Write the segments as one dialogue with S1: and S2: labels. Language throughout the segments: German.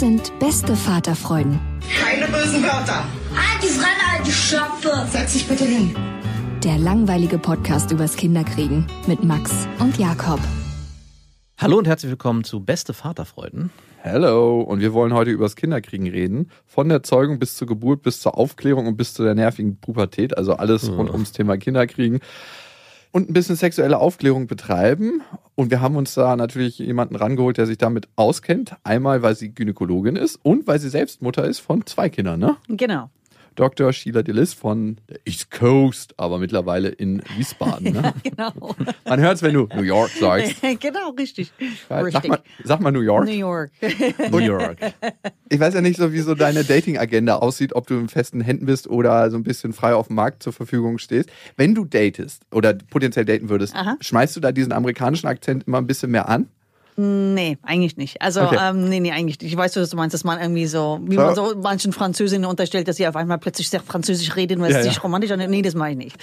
S1: Das sind beste Vaterfreuden.
S2: Keine bösen Wörter.
S3: Die Fremde, alte Schöpfe!
S2: Setz dich bitte hin.
S1: Der langweilige Podcast übers Kinderkriegen mit Max und Jakob.
S4: Hallo und herzlich willkommen zu Beste Vaterfreuden.
S5: Hello, und wir wollen heute über das Kinderkriegen reden. Von der Zeugung bis zur Geburt, bis zur Aufklärung und bis zu der nervigen Pubertät. Also alles rund ums Thema Kinderkriegen. Und ein bisschen sexuelle Aufklärung betreiben. Und wir haben uns da natürlich jemanden rangeholt, der sich damit auskennt. Einmal, weil sie Gynäkologin ist und weil sie selbst Mutter ist von zwei Kindern, ne?
S6: Genau.
S5: Dr. Sheila Dillis von der East Coast, aber mittlerweile in Wiesbaden. Ne?
S6: Genau.
S5: Man hört es, wenn du New York sagst.
S6: genau, richtig.
S5: Sag
S6: richtig.
S5: mal, sag mal New York.
S6: New York.
S4: New York.
S5: Ich weiß ja nicht so, wie so deine Dating-Agenda aussieht, ob du in festen Händen bist oder so ein bisschen frei auf dem Markt zur Verfügung stehst. Wenn du datest oder potenziell daten würdest,
S6: Aha.
S5: schmeißt du da diesen amerikanischen Akzent immer ein bisschen mehr an?
S6: Nee, eigentlich nicht. Also,
S5: Okay.
S6: ähm, nee, nee, eigentlich nicht. Ich weiß, was du meinst, dass man irgendwie so, wie
S5: So.
S6: man so manchen Französinnen unterstellt, dass sie auf einmal plötzlich sehr französisch reden, weil
S5: Ja,
S6: es
S5: ja.
S6: sich romantisch anhört. Nee, das mache ich nicht.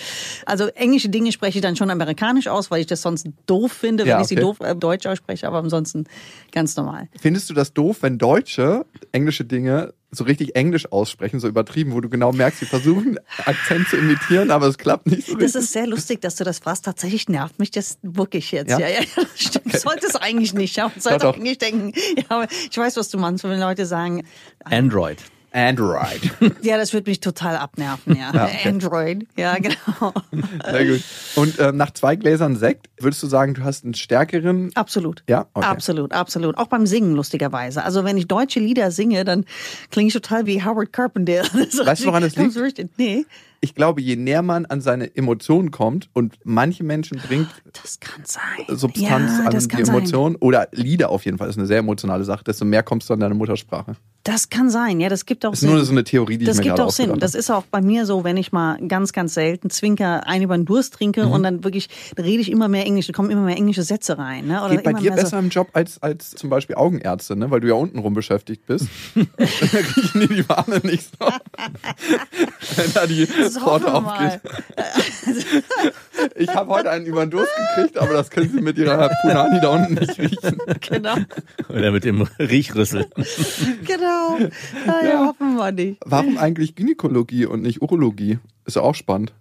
S6: Also, englische Dinge spreche ich dann schon amerikanisch aus, weil ich das sonst doof finde, wenn
S5: Ja,
S6: ich sie doof äh, deutsch ausspreche, aber ansonsten ganz normal.
S5: Findest du das doof, wenn Deutsche englische Dinge so richtig englisch aussprechen, so übertrieben, wo du genau merkst, sie versuchen Akzent zu imitieren, aber es klappt nicht so
S6: Das
S5: richtig?
S6: ist sehr lustig, dass du das fragst. Tatsächlich nervt mich das wirklich jetzt.
S5: Ja?
S6: Ja, ja, ja. Stimmt. Sollte es eigentlich nicht. Ja, man sollte
S5: Doch, doch.
S6: eigentlich denken. Ja, aber ich weiß, was du meinst, wenn Leute sagen,
S4: Android.
S5: Android.
S6: ja, das wird mich total abnerven, ja.
S5: Ja, okay.
S6: Android, ja, genau.
S5: Sehr gut. Und ähm, nach zwei Gläsern Sekt, würdest du sagen, du hast einen stärkeren...
S6: Absolut.
S5: Ja? Okay.
S6: Absolut, absolut. Auch beim Singen, lustigerweise. Also, wenn ich deutsche Lieder singe, dann klinge ich total wie Howard Carpenter. Das
S5: Weißt du, woran das liegt?
S6: richtig- Nee,
S5: Ich glaube, je näher man an seine Emotionen kommt und manche Menschen bringt
S6: das kann sein.
S5: Substanz
S6: ja,
S5: an die. Emotionen oder Lieder auf jeden Fall, das ist eine sehr emotionale Sache, desto mehr kommst du an deine Muttersprache.
S6: Das kann sein, ja, das gibt auch
S5: Das ist nur
S6: Sinn.
S5: so eine Theorie, die
S6: das
S5: ich mir
S6: gibt auch Sinn. Das ist auch bei mir so, wenn ich mal ganz, ganz selten Zwinker ein über den Durst trinke
S5: Mhm.
S6: und dann wirklich, da rede ich immer mehr Englisch, da kommen immer mehr englische Sätze rein. Ne? Oder
S5: Geht bei
S6: immer
S5: dir
S6: mehr
S5: besser im Job als, als zum Beispiel Augenärzte, ne? weil du ja untenrum beschäftigt bist. da riechen die die Warne nicht so. Wenn da die
S6: So.
S5: Pforte aufgeht. Ich habe heute einen über den Durst gekriegt, aber das können Sie mit Ihrer Punani da unten nicht riechen.
S6: Genau,
S4: Oder mit dem Riechrüssel.
S6: genau. Ja, ja, nicht.
S5: Warum eigentlich Gynäkologie und nicht Urologie? Ist ja auch spannend.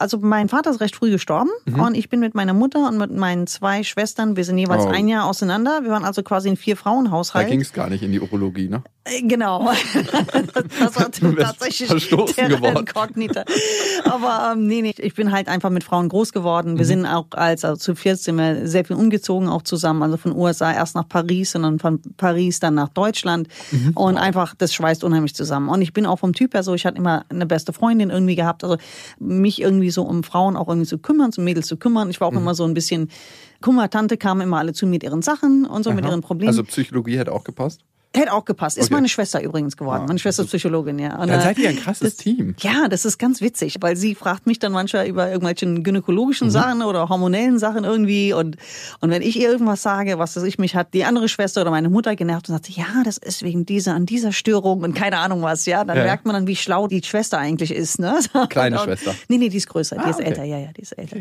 S6: Also mein Vater ist recht früh gestorben
S5: Mhm.
S6: und ich bin mit meiner Mutter und mit meinen zwei Schwestern, wir sind jeweils
S5: Oh.
S6: ein Jahr auseinander. Wir waren also quasi ein
S5: Da
S6: Vier-Frauen-Haushalt.
S5: ging es gar nicht in die Urologie, ne?
S6: Äh, Genau. Das war tatsächlich der
S5: geworden.
S6: Inkognita. Aber ähm, nee, nee, ich bin halt einfach mit Frauen groß geworden.
S5: Mhm.
S6: Wir sind auch als, also zu viert sind wir sehr viel umgezogen, auch zusammen. Also von USA erst nach Paris und dann von Paris dann nach Deutschland.
S5: Mhm.
S6: Und einfach, das schweißt unheimlich zusammen. Und ich bin auch vom Typ her so, ich hatte immer eine beste Freundin irgendwie gehabt. Also mich irgendwie so um Frauen auch irgendwie zu kümmern, um Mädels zu kümmern. Ich war auch
S5: Mhm.
S6: immer so ein bisschen, Kummertante kamen immer alle zu mit ihren Sachen und so, mit
S5: Aha.
S6: ihren Problemen.
S5: Also Psychologie hätte auch gepasst.
S6: Hätte auch gepasst. Ist
S5: Okay.
S6: meine Schwester übrigens geworden. Meine Schwester ist Psychologin, ja. Und,
S5: Dann
S6: äh,
S5: seid ihr ein krasses
S6: das,
S5: Team.
S6: Ja, das ist ganz witzig, weil sie fragt mich dann manchmal über irgendwelche gynäkologischen
S5: Mhm.
S6: Sachen oder hormonellen Sachen irgendwie und und wenn ich ihr irgendwas sage, was weiß ich, mich hat die andere Schwester oder meine Mutter genervt und sagt, ja, das ist wegen dieser an dieser Störung und keine Ahnung was, ja, dann
S5: Ja.
S6: merkt man dann, wie schlau die Schwester eigentlich ist, ne?
S5: Kleine
S6: und,
S5: Schwester.
S6: Nee, nee, die ist größer, die
S5: Ah,
S6: ist
S5: okay.
S6: älter, ja, ja, die ist älter.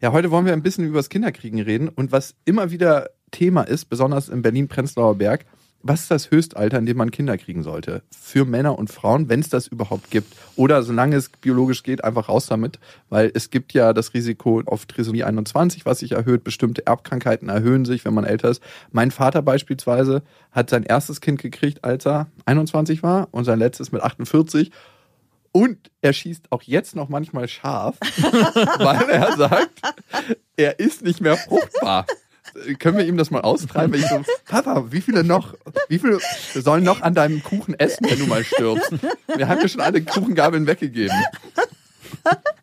S5: Ja, heute wollen wir ein bisschen über das Kinderkriegen reden. Und was immer wieder Thema ist, besonders im Berlin-Prenzlauer Berg, was ist das Höchstalter, in dem man Kinder kriegen sollte? Für Männer und Frauen, wenn es das überhaupt gibt. Oder solange es biologisch geht, einfach raus damit. Weil es gibt ja das Risiko auf Trisomie 21, was sich erhöht. Bestimmte Erbkrankheiten erhöhen sich, wenn man älter ist. Mein Vater beispielsweise hat sein erstes Kind gekriegt, als er 21 war und sein letztes mit 48. Und er schießt auch jetzt noch manchmal scharf, weil er sagt, er ist nicht mehr fruchtbar. Können wir ihm das mal austreiben? Ich so, Papa, wie viele noch, wie viele sollen noch an deinem Kuchen essen, wenn du mal stirbst? Wir haben ja schon alle Kuchengabeln weggegeben.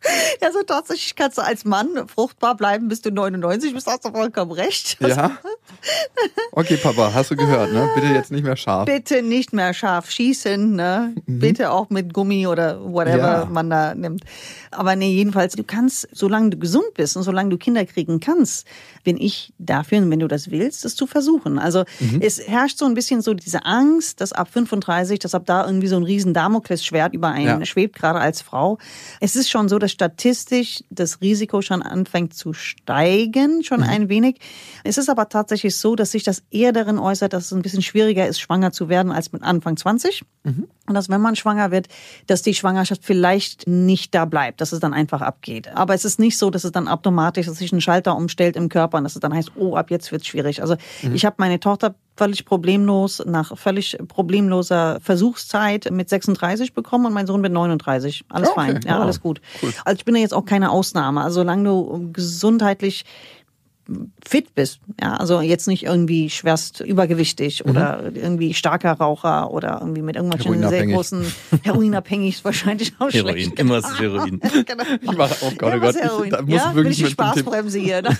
S6: Also tatsächlich kannst du als Mann fruchtbar bleiben, bis du 99 bist, hast du vollkommen recht.
S5: Ja? Okay, Papa, hast du gehört, ne? Bitte jetzt nicht mehr scharf.
S6: Bitte nicht mehr scharf schießen, ne? Bitte auch mit Gummi oder whatever
S5: Ja.
S6: man da nimmt. Aber nee, jedenfalls, du kannst, solange du gesund bist und solange du Kinder kriegen kannst, bin ich dafür, wenn du das willst, das zu versuchen. Also es herrscht so ein bisschen so diese Angst, dass ab 35, dass ab da irgendwie so ein riesen Damoklesschwert über einen
S5: Ja.
S6: schwebt, gerade als Frau. Es ist schon so, dass statistisch das Risiko schon anfängt zu steigen, schon ein wenig. Es ist aber tatsächlich so, dass sich das eher darin äußert, dass es ein bisschen schwieriger ist, schwanger zu werden als mit Anfang 20. Und dass, wenn man schwanger wird, dass die Schwangerschaft vielleicht nicht da bleibt, dass es dann einfach abgeht. Aber es ist nicht so, dass es dann automatisch, dass sich ein Schalter umstellt im Körper und dass es dann heißt, oh, ab jetzt wird es schwierig. Also ich habe meine Tochter völlig problemlos, nach völlig problemloser Versuchszeit mit 36 bekommen und mein Sohn mit 39. Alles
S5: Okay,
S6: fein, ja,
S5: wow.
S6: alles gut. Also ich bin ja jetzt auch keine Ausnahme. Also solange du gesundheitlich fit bist, ja, also jetzt nicht irgendwie schwerst übergewichtig oder irgendwie starker Raucher oder irgendwie mit irgendwelchen sehr großen Heroinabhängig ist wahrscheinlich auch
S4: Heroin,
S6: schlecht.
S4: immer ist Heroin.
S6: genau.
S5: Ich mache, oh Gott, oh Gott, ich,
S6: Heroin.
S5: da muss
S6: ja,
S5: ich wirklich
S6: ich
S5: dem Thema-
S6: Spaßbremse hier.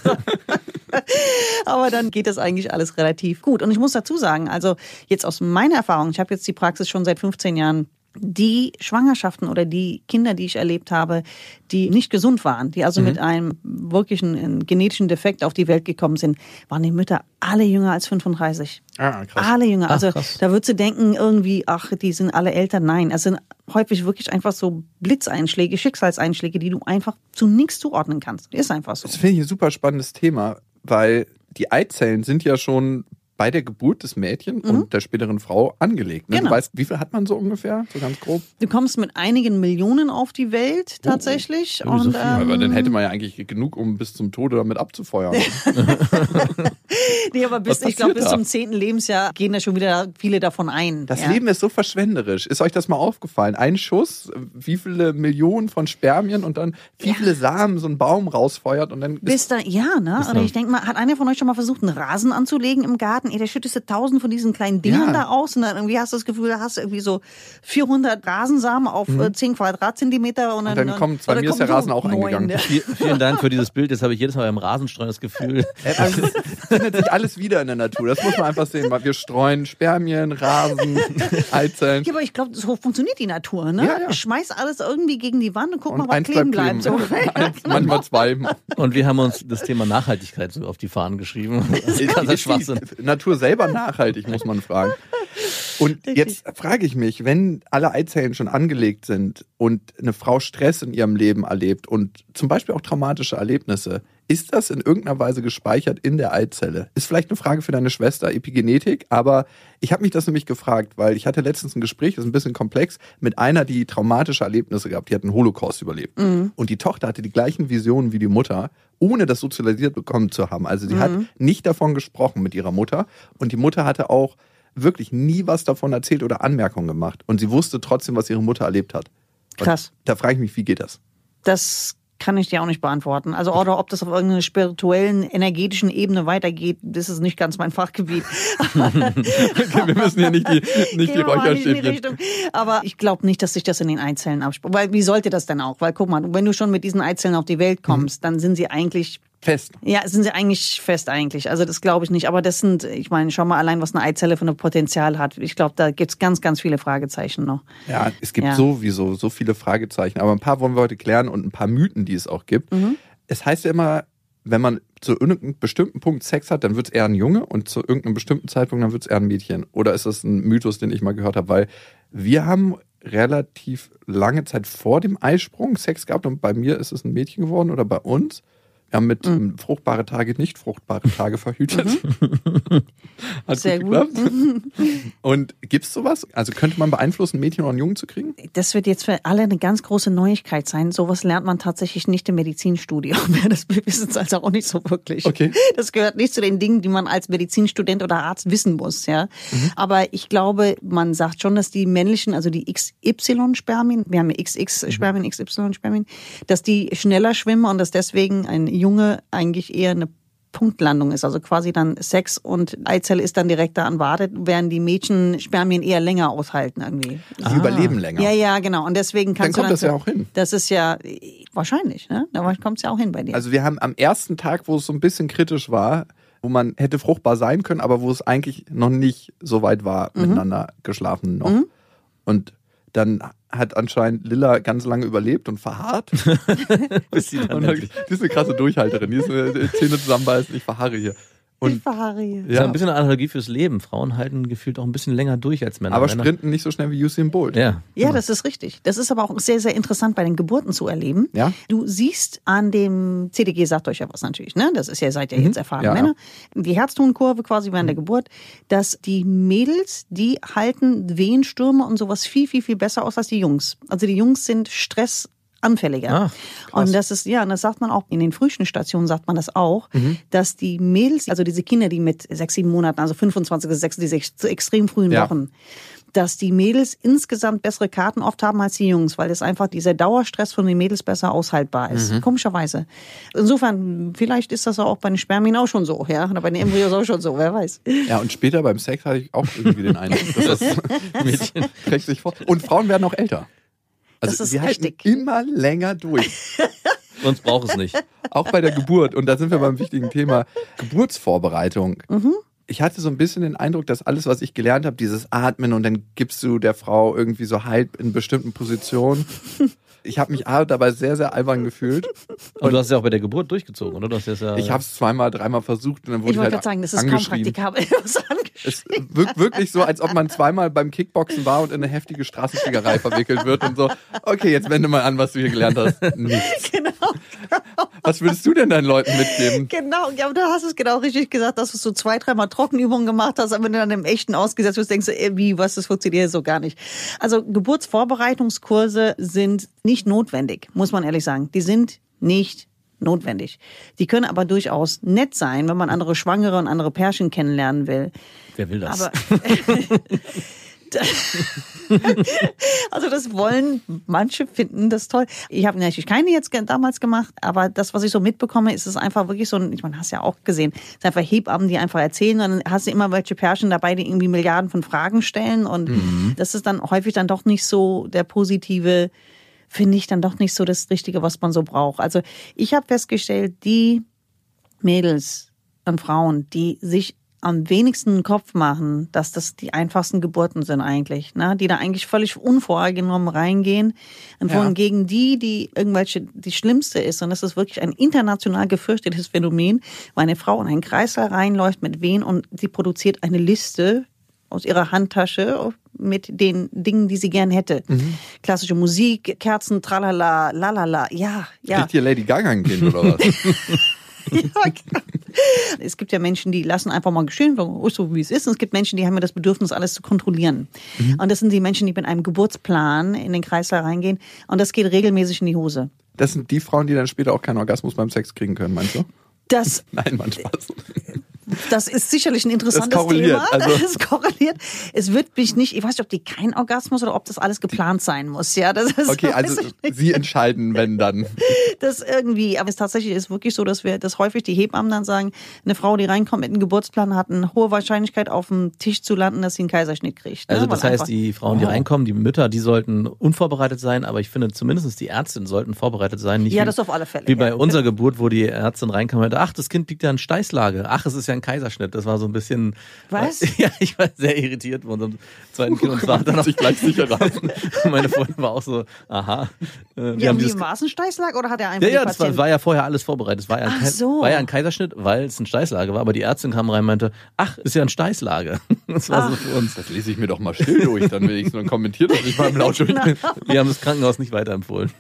S6: Aber dann geht das eigentlich alles relativ gut. Und ich muss dazu sagen, also jetzt aus meiner Erfahrung, ich habe jetzt die Praxis schon seit 15 Jahren, die Schwangerschaften oder die Kinder, die ich erlebt habe, die nicht gesund waren, die also mit einem wirklichen äh, genetischen Defekt auf die Welt gekommen sind, waren die Mütter alle jünger als 35.
S5: Ah, krass.
S6: Alle jünger.
S4: Ach,
S6: Also
S4: krass.
S6: da würdest du denken, irgendwie, ach, die sind alle älter. Nein, es sind häufig wirklich einfach so Blitzeinschläge, Schicksalseinschläge, die du einfach zu nichts zuordnen kannst. Ist einfach so.
S5: Das finde ich ein super spannendes Thema, weil die Eizellen sind ja schon bei der Geburt des Mädchen und der späteren Frau angelegt. Ne?
S6: Mhm. Genau.
S5: Du weißt, wie viel hat man so ungefähr? So ganz grob?
S6: Du kommst mit einigen Millionen auf die Welt tatsächlich.
S4: Oh, so
S6: und,
S4: viel.
S6: ähm,
S5: Aber dann hätte man ja eigentlich genug, um bis zum Tode damit abzufeuern.
S6: nee, aber bis, ich glaube, bis zum zehnten Lebensjahr gehen da schon wieder viele davon ein.
S5: Das
S6: ja.
S5: Leben ist so verschwenderisch. Ist euch das mal aufgefallen? Ein Schuss, wie viele Millionen von Spermien und dann wie viele Samen so ein Baum rausfeuert und dann
S6: Bis da, ja, ne? Oder ich denke mal, hat einer von euch schon mal versucht, einen Rasen anzulegen im Garten? Ey, der schüttest du tausend von diesen kleinen Dingern
S5: Ja.
S6: da aus und dann irgendwie hast du das Gefühl, da hast du irgendwie so 400 Rasensamen auf äh, 10 Quadratzentimeter und dann,
S5: Mhm. dann kommen- bei mir ist der Rasen auch
S6: neun,
S5: eingegangen.
S4: Viel- Vielen Dank für dieses Bild. Jetzt habe ich jedes Mal beim Rasenstreuen das Gefühl,
S5: Äh, es findet sich alles wieder in der Natur. Das muss man einfach sehen. Weil wir streuen Spermien, Rasen, Eizellen.
S6: Ja, aber ich glaube, so funktioniert die Natur, ne?
S5: Ja, ja.
S6: Schmeiß alles irgendwie gegen die Wand und guck mal,
S5: Und
S6: was
S5: eins
S6: kleben
S5: bleibt.
S6: So.
S5: Eins, manchmal zwei.
S4: und wir haben uns das Thema Nachhaltigkeit so auf die Fahnen geschrieben. Das ist ganzer
S5: Ist
S4: Schwachsinn.
S5: Natur selber nachhaltig, muss man fragen. Und jetzt frage ich mich, wenn alle Eizellen schon angelegt sind und eine Frau Stress in ihrem Leben erlebt und zum Beispiel auch traumatische Erlebnisse, ist das in irgendeiner Weise gespeichert in der Eizelle? Ist vielleicht eine Frage für deine Schwester, Epigenetik, aber ich habe mich das nämlich gefragt, weil ich hatte letztens ein Gespräch, das ist ein bisschen komplex, mit einer, die traumatische Erlebnisse gehabt, die hat einen Holocaust überlebt. Und die Tochter hatte die gleichen Visionen wie die Mutter, ohne das sozialisiert bekommen zu haben. Also sie hat nicht davon gesprochen mit ihrer Mutter und die Mutter hatte auch wirklich nie was davon erzählt oder Anmerkungen gemacht. Und sie wusste trotzdem, was ihre Mutter erlebt hat. Und
S6: Krass.
S5: Da frage ich mich, wie geht das?
S6: Das kann ich dir auch nicht beantworten. Also, oder ob das auf irgendeiner spirituellen, energetischen Ebene weitergeht, das ist nicht ganz mein Fachgebiet.
S5: Wir müssen hier nicht die, nicht die
S6: Gehen die
S5: Räucherstäbchen.
S6: Aber ich glaube nicht, dass sich das in den Eizellen abspielt. Weil wie sollte das denn auch? Weil guck mal, wenn du schon mit diesen Eizellen auf die Welt kommst, dann sind sie eigentlich
S5: Fest.
S6: ja, sind sie eigentlich fest eigentlich. Also das glaube ich nicht. Aber das sind, ich meine, schau mal allein, was eine Eizelle für ein Potenzial hat. Ich glaube, da gibt's ganz, ganz viele Fragezeichen noch.
S5: Ja, es gibt
S6: Ja.
S5: sowieso so viele Fragezeichen. Aber ein paar wollen wir heute klären und ein paar Mythen, die es auch gibt.
S6: Mhm.
S5: Es heißt ja immer, wenn man zu irgendeinem bestimmten Punkt Sex hat, dann wird es eher ein Junge und zu irgendeinem bestimmten Zeitpunkt, dann wird es eher ein Mädchen. Oder ist das ein Mythos, den ich mal gehört habe? Weil wir haben relativ lange Zeit vor dem Eisprung Sex gehabt und bei mir ist es ein Mädchen geworden oder bei uns. Wir haben mit
S6: Mhm.
S5: ähm, fruchtbare Tage nicht fruchtbare Tage verhütet. Hat
S6: Sehr gut.
S5: geklappt. Und gibt's sowas? Also könnte man beeinflussen, Mädchen oder einen Jungen zu kriegen?
S6: Das wird jetzt für alle eine ganz große Neuigkeit sein. Sowas lernt man tatsächlich nicht im Medizinstudium. Das wissen es also auch nicht so wirklich.
S5: Okay.
S6: Das gehört nicht zu den Dingen, die man als Medizinstudent oder Arzt wissen muss. Ja. Aber ich glaube, man sagt schon, dass die männlichen, also die XY-Spermien, wir haben ja XX-Spermien, XY-Spermien, dass die schneller schwimmen und dass deswegen ein Junge eigentlich eher eine Punktlandung ist, also quasi dann Sex und Eizelle ist dann direkt da an wartet, während die Mädchen Spermien eher länger aushalten irgendwie.
S5: Sie überleben länger.
S6: Ja, ja, genau. Und deswegen kannst
S5: kommt
S6: du
S5: das ja auch hin.
S6: Das ist ja wahrscheinlich, ne? Da kommt es ja auch hin bei dir.
S5: Also wir haben am ersten Tag, wo es so ein bisschen kritisch war, wo man hätte fruchtbar sein können, aber wo es eigentlich noch nicht so weit war,
S6: Mhm.
S5: miteinander geschlafen noch. Und dann hat anscheinend Lilla ganz lange überlebt und verharrt.
S4: Bis sie dann
S5: Und die ist eine krasse Durchhalterin. Die ist eine Zähne zusammenbeißen, ich verharre hier.
S6: Ich
S5: Und,
S6: verharre hier.
S4: Das ist
S5: ja,
S4: ein bisschen eine Analogie fürs Leben. Frauen halten gefühlt auch ein bisschen länger durch als Männer.
S5: aber
S4: Männer-
S5: sprinten nicht so schnell wie Usain Bolt.
S4: Ja.
S6: Ja, das ist richtig. Das ist aber auch sehr, sehr interessant bei den Geburten zu erleben.
S5: Ja.
S6: Du siehst an dem CDG, sagt euch ja was natürlich, ne? Das ist ja, seid ihr jetzt erfahrene
S5: Ja,
S6: Männer. Die Herztonkurve quasi während der Geburt, dass die Mädels, die halten Wehenstürme und sowas viel, viel, viel besser aus als die Jungs. Also die Jungs sind Stress anfälliger.
S4: Ah,
S6: und das ist, ja, und das sagt man auch, in den Frühchenstationen sagt man das auch,
S5: Mhm.
S6: dass die Mädels, also diese Kinder, die mit sechs, sieben Monaten, also 25 bis 6, diese extrem frühen
S5: Ja.
S6: Wochen, dass die Mädels insgesamt bessere Karten oft haben als die Jungs, weil es einfach dieser Dauerstress von den Mädels besser aushaltbar ist.
S5: Mhm.
S6: Komischerweise. Insofern, vielleicht ist das auch bei den Spermien auch schon so, ja, oder bei den Embryos auch schon so, wer weiß.
S5: Ja, und später beim Sex hatte ich auch irgendwie den Eindruck, dass das Mädchen trägt sich vor. Und Frauen werden auch älter. Also
S6: Das ist
S5: sie halten
S6: richtig.
S5: immer länger durch.
S4: Sonst braucht es nicht.
S5: Auch bei der Geburt. Und da sind wir beim wichtigen Thema Geburtsvorbereitung.
S6: Mhm.
S5: Ich hatte so ein bisschen den Eindruck, dass alles, was ich gelernt habe, dieses Atmen und dann gibst du der Frau irgendwie so Halt in bestimmten Positionen. Ich habe mich A, dabei sehr, sehr albern gefühlt.
S4: Und du hast es ja auch bei der Geburt durchgezogen, oder? Du hast ja,
S5: Ich habe es zweimal, dreimal versucht und dann wurde
S6: Ich
S5: ich,
S6: wollte
S5: halt
S6: gerade sagen, das ist kaum praktikabel.
S5: Es wirkt wirklich so, als ob man zweimal beim Kickboxen war und in eine heftige Straßenfliegerei verwickelt wird und so, okay, jetzt wende mal an, was du hier gelernt hast. Nichts.
S6: Genau.
S5: Was würdest du denn deinen Leuten mitgeben?
S6: Genau, ja, aber du hast es genau richtig gesagt, dass du so zwei, dreimal Trockenübungen gemacht hast, aber wenn du dann im Echten ausgesetzt wirst, denkst du, ey, wie, was, das funktioniert so gar nicht. Also Geburtsvorbereitungskurse sind nicht notwendig, muss man ehrlich sagen. Die sind nicht notwendig. Die können aber durchaus nett sein, wenn man andere Schwangere und andere Pärchen kennenlernen will.
S4: Wer will das?
S6: Aber also das wollen manche finden das toll. Ich habe natürlich keine jetzt damals gemacht, aber das, was ich so mitbekomme, ist es einfach wirklich so ein, ich meine, hast ja auch gesehen, es sind einfach Hebammen, die einfach erzählen und dann hast du immer welche Pärchen dabei, die irgendwie Milliarden von Fragen stellen und das ist dann häufig dann doch nicht so der positive finde ich dann doch nicht so das Richtige, was man so braucht. Also ich habe festgestellt, die Mädels und Frauen, die sich am wenigsten einen Kopf machen, dass das die einfachsten Geburten sind eigentlich, ne? die da eigentlich völlig unvorgenommen reingehen. Und
S5: Ja.
S6: wohingegen die, die irgendwelche, die schlimmste ist, und das ist wirklich ein international gefürchtetes Phänomen, wo eine Frau in einen Kreislauf reinläuft mit Wehen und sie produziert eine Liste aus ihrer Handtasche mit den Dingen, die sie gern hätte.
S5: Mhm.
S6: Klassische Musik, Kerzen, tralala, lalala, ja, ja.
S5: Kriegt hier Lady Gaga ein Kind oder was?
S6: Ja, genau. Es gibt ja Menschen, die lassen einfach mal geschehen, so wie es ist. Und es gibt Menschen, die haben ja das Bedürfnis, alles zu kontrollieren. Und das sind die Menschen, die mit einem Geburtsplan in den Kreislauf reingehen. Und das geht regelmäßig in die Hose.
S5: Das sind die Frauen, die dann später auch keinen Orgasmus beim Sex kriegen können, meinst du?
S6: Das,
S5: Nein, Mann, Spaß.
S6: das ist sicherlich ein interessantes
S5: korreliert,
S6: Thema.
S5: also-
S6: Das korreliert. Es wird mich nicht, ich weiß nicht, ob die kein Orgasmus oder ob das alles geplant sein muss. Ja, das ist,
S5: Okay, also sie entscheiden, wenn dann.
S6: das irgendwie, aber es tatsächlich ist wirklich so, dass wir, dass häufig die Hebammen dann sagen, eine Frau, die reinkommt mit einem Geburtsplan, hat eine hohe Wahrscheinlichkeit auf dem Tisch zu landen, dass sie einen Kaiserschnitt kriegt. ne?
S4: Also das
S6: Weil
S4: heißt, die Frauen, die reinkommen, die Mütter, die sollten unvorbereitet sein, aber ich finde zumindest die Ärztinnen sollten vorbereitet sein. Nicht
S6: Ja,
S4: wie,
S6: das auf alle Fälle,
S4: Wie bei
S6: ja.
S4: unserer Geburt, wo die Ärztin reinkam und meinte, ach, das Kind liegt ja in Steißlage. Ach, es ist ja ein Kaiserschnitt. Das war so ein bisschen.
S6: Was?
S4: Ja, ich war sehr irritiert von unserem zweiten Kind und war dann noch
S5: sich gleich sicher
S4: Meine Freundin war auch so, aha. Äh,
S6: Wie,
S4: haben
S6: wie
S4: dieses,
S6: war es ein Steißlag oder hat er einfach
S4: ja,
S6: die
S4: ja, das war, war ja vorher alles vorbereitet. Es war ja, ein
S6: Ach so.
S4: war ja ein Kaiserschnitt, weil es eine Steißlage war. Aber die Ärztin kam rein und meinte, ach, ist ja ein Steißlage. Das war so für uns.
S5: Das lese ich mir doch mal still durch, dann wenigstens und kommentiert das nicht mal im Laut.
S6: Genau.
S4: Wir haben das Krankenhaus nicht weiterempfohlen.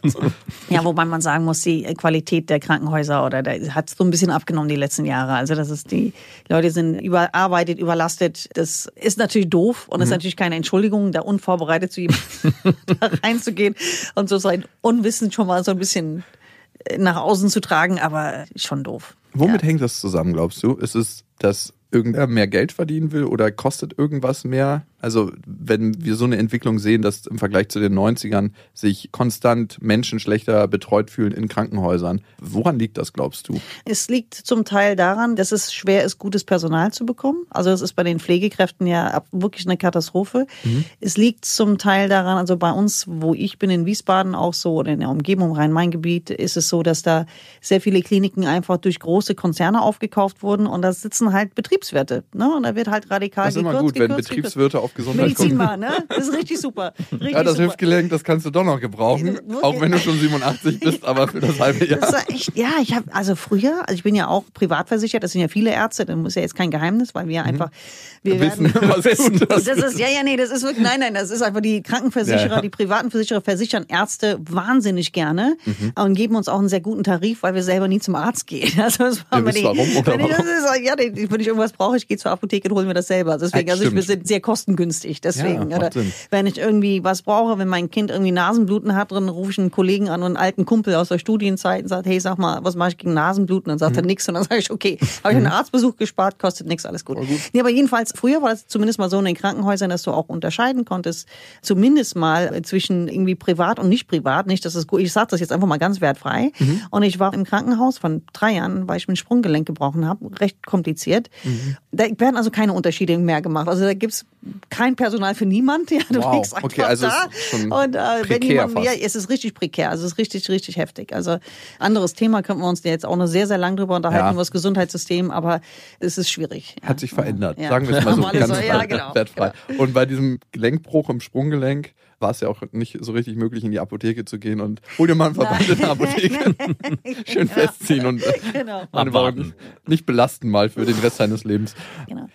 S6: Ja, wobei man sagen muss, die Qualität der Krankenhäuser oder der hat so ein bisschen abgenommen die letzten Jahre. Also das ist die Leute sind überarbeitet, überlastet. Das ist natürlich doof und ist natürlich keine Entschuldigung, da unvorbereitet zu da reinzugehen und so sein Unwissen schon mal so ein bisschen nach außen zu tragen, aber schon doof.
S5: Womit hängt das zusammen, glaubst du? Ist es, dass irgendwer mehr Geld verdienen will oder kostet irgendwas mehr? Also, wenn wir so eine Entwicklung sehen, dass im Vergleich zu den 90ern sich konstant Menschen schlechter betreut fühlen in Krankenhäusern, woran liegt das, glaubst du?
S6: Es liegt zum Teil daran, dass es schwer ist, gutes Personal zu bekommen. Also es ist bei den Pflegekräften ja wirklich eine Katastrophe. Es liegt zum Teil daran, also bei uns, wo ich bin in Wiesbaden auch so oder in der Umgebung Rhein-Main-Gebiet, ist es so, dass da sehr viele Kliniken einfach durch große Konzerne aufgekauft wurden und da sitzen halt Betriebswirte. Ne? Und da wird halt radikal
S5: Das ist immer
S6: gekürzt,
S5: gut, wenn
S6: gekürzt,
S5: Betriebswirte auf
S6: gekürzt.
S5: Gesundheit
S6: Medizin
S5: gucken.
S6: mal, ne? Das ist richtig super. Richtig
S5: Ja, das
S6: super.
S5: Hüftgelenk, das kannst du doch noch gebrauchen, auch wenn du schon 87 bist, aber für das halbe Jahr.
S6: Das echt, ja, ich habe also früher, also ich bin ja auch privat versichert, das sind ja viele Ärzte, das ist ja jetzt kein Geheimnis, weil wir einfach wir
S5: Mhm. Wissen,
S6: werden
S5: was gut
S6: das
S5: ist.
S6: ist ja ja nee, das ist wirklich nein, nein, das ist einfach die Krankenversicherer,
S5: Ja, ja.
S6: die privaten Versicherer versichern Ärzte wahnsinnig gerne
S5: Mhm.
S6: und geben uns auch einen sehr guten Tarif, weil wir selber nie zum Arzt gehen. Also das war
S5: wisst
S6: die-
S5: warum, oder
S6: wenn ich, das ist, ja, wenn irgendwas brauche, ich gehe zur Apotheke und hole mir das selber. Also Deswegen,
S5: Ja,
S6: also ich, wir sind sehr kostengünstig, deswegen.
S5: Ja,
S6: oder wenn ich irgendwie was brauche, wenn mein Kind irgendwie Nasenbluten hat, dann rufe ich einen Kollegen an, einen alten Kumpel aus der Studienzeit und sage, hey, sag mal, was mache ich gegen Nasenbluten? Dann
S5: Mhm.
S6: sagt er nichts und dann sage ich, okay, habe ich einen Arztbesuch gespart, kostet nichts, alles gut. Nee, aber jedenfalls, früher war das zumindest mal so in den Krankenhäusern, dass du auch unterscheiden konntest, zumindest mal zwischen irgendwie privat und nicht privat. Nicht, dass es gut, ich sage das jetzt einfach mal ganz wertfrei.
S5: Mhm.
S6: Und ich war im Krankenhaus von drei Jahren, weil ich mir ein Sprunggelenk gebrochen habe, recht kompliziert.
S5: Mhm.
S6: Da werden also keine Unterschiede mehr gemacht. Also da gibt's kein Personal für niemand. Ja, du
S5: Wow.
S6: liegst einfach
S5: Okay, also
S6: da.
S5: es ist schon
S6: und äh, wenn jemand,
S5: fast.
S6: ja, es ist richtig prekär. Also es ist richtig, richtig heftig. Also anderes Thema könnten wir uns jetzt auch noch sehr, sehr lang drüber unterhalten
S5: Ja.
S6: über das Gesundheitssystem, aber es ist schwierig. Ja.
S5: Hat sich verändert,
S6: Ja.
S5: sagen wir es mal so ganz
S6: so, ja, genau.
S5: wertfrei. Und bei diesem Gelenkbruch im Sprunggelenk war es ja auch nicht so richtig möglich, in die Apotheke zu gehen und hol dir mal einen Verband in der Apotheke. Schön festziehen und äh,
S6: Genau.
S5: nicht belasten mal für den Rest deines Lebens.
S6: genau.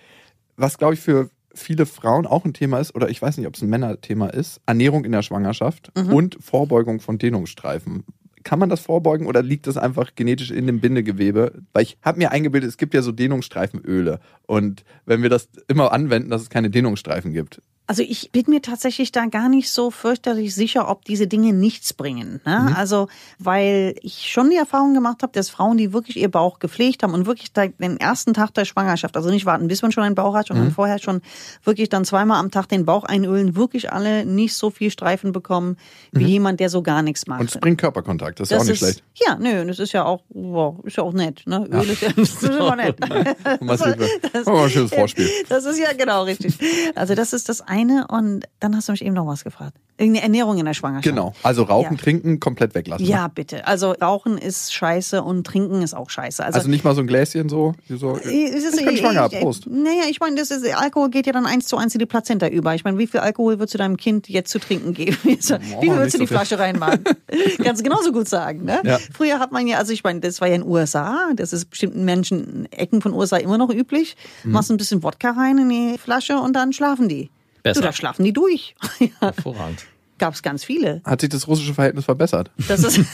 S5: Was, glaube ich, für viele Frauen auch ein Thema ist, oder ich weiß nicht, ob es ein Männerthema ist, Ernährung in der Schwangerschaft
S6: Mhm.
S5: und Vorbeugung von Dehnungsstreifen. Kann man das vorbeugen oder liegt das einfach genetisch in dem Bindegewebe? Weil ich habe mir eingebildet, es gibt ja so Dehnungsstreifenöle. Und wenn wir das immer anwenden, dass es keine Dehnungsstreifen gibt.
S6: Also ich bin mir tatsächlich da gar nicht so fürchterlich sicher, ob diese Dinge nichts bringen. Ne?
S5: Mhm.
S6: Also weil ich schon die Erfahrung gemacht habe, dass Frauen, die wirklich ihr Bauch gepflegt haben und wirklich den ersten Tag der Schwangerschaft, also nicht warten, bis man schon einen Bauch hat,
S5: Mhm.
S6: sondern vorher schon wirklich dann zweimal am Tag den Bauch einölen, wirklich alle nicht so viel Streifen bekommen wie jemand, der so gar nichts macht.
S5: Mhm. Und es bringt Körperkontakt, das ist ja auch nicht schlecht.
S6: Ja, nö, das ist ja auch, wow, ist ja auch nett. Ne? Öl ist ja das ist immer nett.
S5: Ein schönes Vorspiel.
S6: Das ist ja genau richtig. Also das ist das eine und dann hast du mich eben noch was gefragt. Irgendeine Ernährung in der Schwangerschaft.
S5: Genau. Also Rauchen,
S6: Ja.
S5: Trinken komplett weglassen.
S6: Ja, bitte. Also Rauchen ist scheiße und Trinken ist auch scheiße. Also,
S5: Also nicht mal so ein Gläschen so. so
S6: es ist,
S5: ich bin schwanger,
S6: ich-
S5: Prost.
S6: Naja, ich meine, das ist, Alkohol geht ja dann eins zu eins in die Plazenta über. Ich meine, wie viel Alkohol würdest du deinem Kind jetzt zu trinken geben? wie viel würdest du
S5: so
S6: die
S5: viel.
S6: Flasche reinmachen? Kannst du genauso gut sagen, ne?
S5: Ja.
S6: Früher hat man ja, also ich meine, das war ja in den USA, das ist bestimmten Menschen, in Ecken von USA immer noch üblich.
S5: Mhm.
S6: Machst ein bisschen Wodka rein in die Flasche und dann schlafen die.
S4: Besser.
S6: Du, da schlafen die durch. ja,
S4: Hervorragend.
S6: gab's ganz viele.
S5: Hat sich das russische Verhältnis verbessert?
S6: Das ist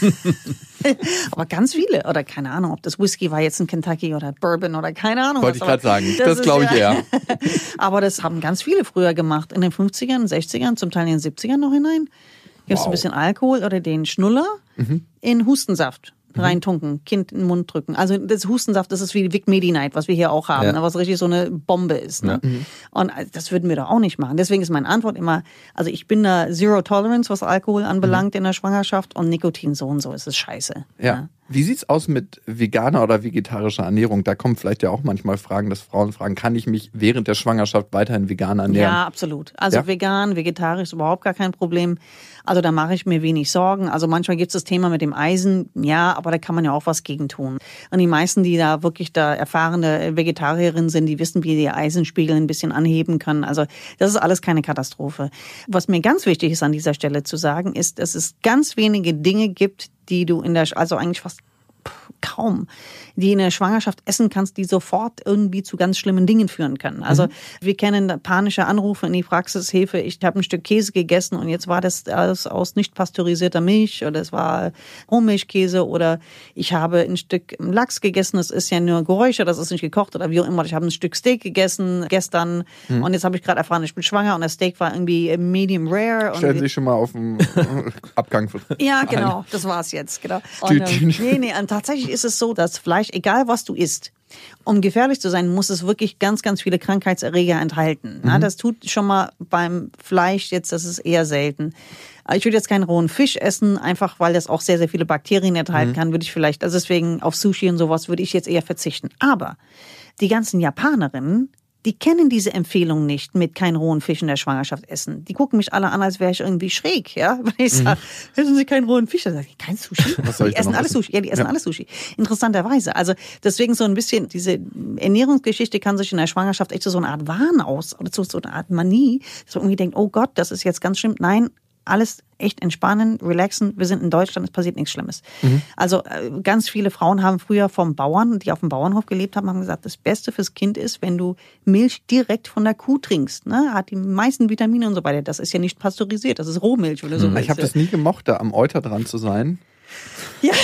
S6: aber ganz viele oder keine Ahnung, ob das Whisky war jetzt in Kentucky oder Bourbon oder keine Ahnung.
S5: Wollte
S6: was,
S5: ich gerade sagen. Das
S6: ist
S5: glaube ich
S6: ja-
S5: eher.
S6: aber das haben ganz viele früher gemacht in den 50ern, 60ern, zum Teil in den 70ern noch hinein. Gibst
S5: Wow.
S6: ein bisschen Alkohol oder den Schnuller in Hustensaft reintunken, Kind in den Mund drücken. Also das Hustensaft, das ist wie Vic Medi-Night, was wir hier auch haben,
S4: Ja.
S6: ne, was richtig so eine Bombe ist. Ne? Und äh, das würden wir doch auch nicht machen. Deswegen ist meine Antwort immer, also ich bin da Zero Tolerance, was Alkohol anbelangt in der Schwangerschaft und Nikotin so und so ist es scheiße.
S5: Ja. Wie sieht's aus mit veganer oder vegetarischer Ernährung? Da kommen vielleicht ja auch manchmal Fragen, dass Frauen fragen, kann ich mich während der Schwangerschaft weiterhin vegan ernähren?
S6: Ja, absolut. Also
S5: Ja?
S6: vegan, vegetarisch ist überhaupt gar kein Problem. Also da mache ich mir wenig Sorgen. Also manchmal gibt es das Thema mit dem Eisen, ja, aber da kann man ja auch was gegen tun. Und die meisten, die da wirklich da erfahrene Vegetarierinnen sind, die wissen, wie die Eisenspiegel ein bisschen anheben können. Also das ist alles keine Katastrophe. Was mir ganz wichtig ist an dieser Stelle zu sagen, ist, dass es ganz wenige Dinge gibt, die du in der, also eigentlich fast kaum, die in der Schwangerschaft essen kannst, die sofort irgendwie zu ganz schlimmen Dingen führen können. Also wir kennen panische Anrufe in die Praxishilfe, ich habe ein Stück Käse gegessen und jetzt war das alles aus nicht pasteurisierter Milch oder es war Rohmilchkäse oder ich habe ein Stück Lachs gegessen, das ist ja nur Geräusche, das ist nicht gekocht oder wie auch immer. Ich habe ein Stück Steak gegessen gestern und jetzt habe ich gerade erfahren, ich bin schwanger und das Steak war irgendwie medium rare.
S5: Stellen Sie sich schon mal auf den Abgang.
S6: ja, genau, das war's jetzt, genau. Und, ähm, nee, nee, tatsächlich ist es so, dass Fleisch, egal was du isst, um gefährlich zu sein, muss es wirklich ganz, ganz viele Krankheitserreger enthalten. Na, das tut schon mal beim Fleisch jetzt, das ist eher selten. Ich würde jetzt keinen rohen Fisch essen, einfach weil das auch sehr, sehr viele Bakterien enthalten kann, würde ich vielleicht, also deswegen auf Sushi und sowas würde ich jetzt eher verzichten. Aber die ganzen Japanerinnen, die kennen diese Empfehlung nicht mit keinen rohen Fisch in der Schwangerschaft essen. Die gucken mich alle an, als wäre ich irgendwie schräg, ja. Wenn ich sage, essen Sie keinen rohen Fisch, dann sage ich, kein Sushi.
S5: Was soll ich
S6: die essen alles
S5: essen?
S6: Sushi. Ja, die essen
S5: Ja.
S6: alles Sushi. Interessanterweise. Also deswegen so ein bisschen, diese Ernährungsgeschichte kann sich in der Schwangerschaft echt so einer Art Wahn aus, oder zu so einer Art Manie, dass man irgendwie denkt, oh Gott, das ist jetzt ganz schlimm. Nein, alles echt entspannen, relaxen. Wir sind in Deutschland, es passiert nichts Schlimmes. Also äh, ganz viele Frauen haben früher vom Bauern, die auf dem Bauernhof gelebt haben, haben gesagt, das Beste fürs Kind ist, wenn du Milch direkt von der Kuh trinkst. Ne? Hat die meisten Vitamine und so weiter. Das ist ja nicht pasteurisiert, das ist Rohmilch oder so.
S5: Ich habe das nie gemocht, da am Euter dran zu sein.
S6: Ja.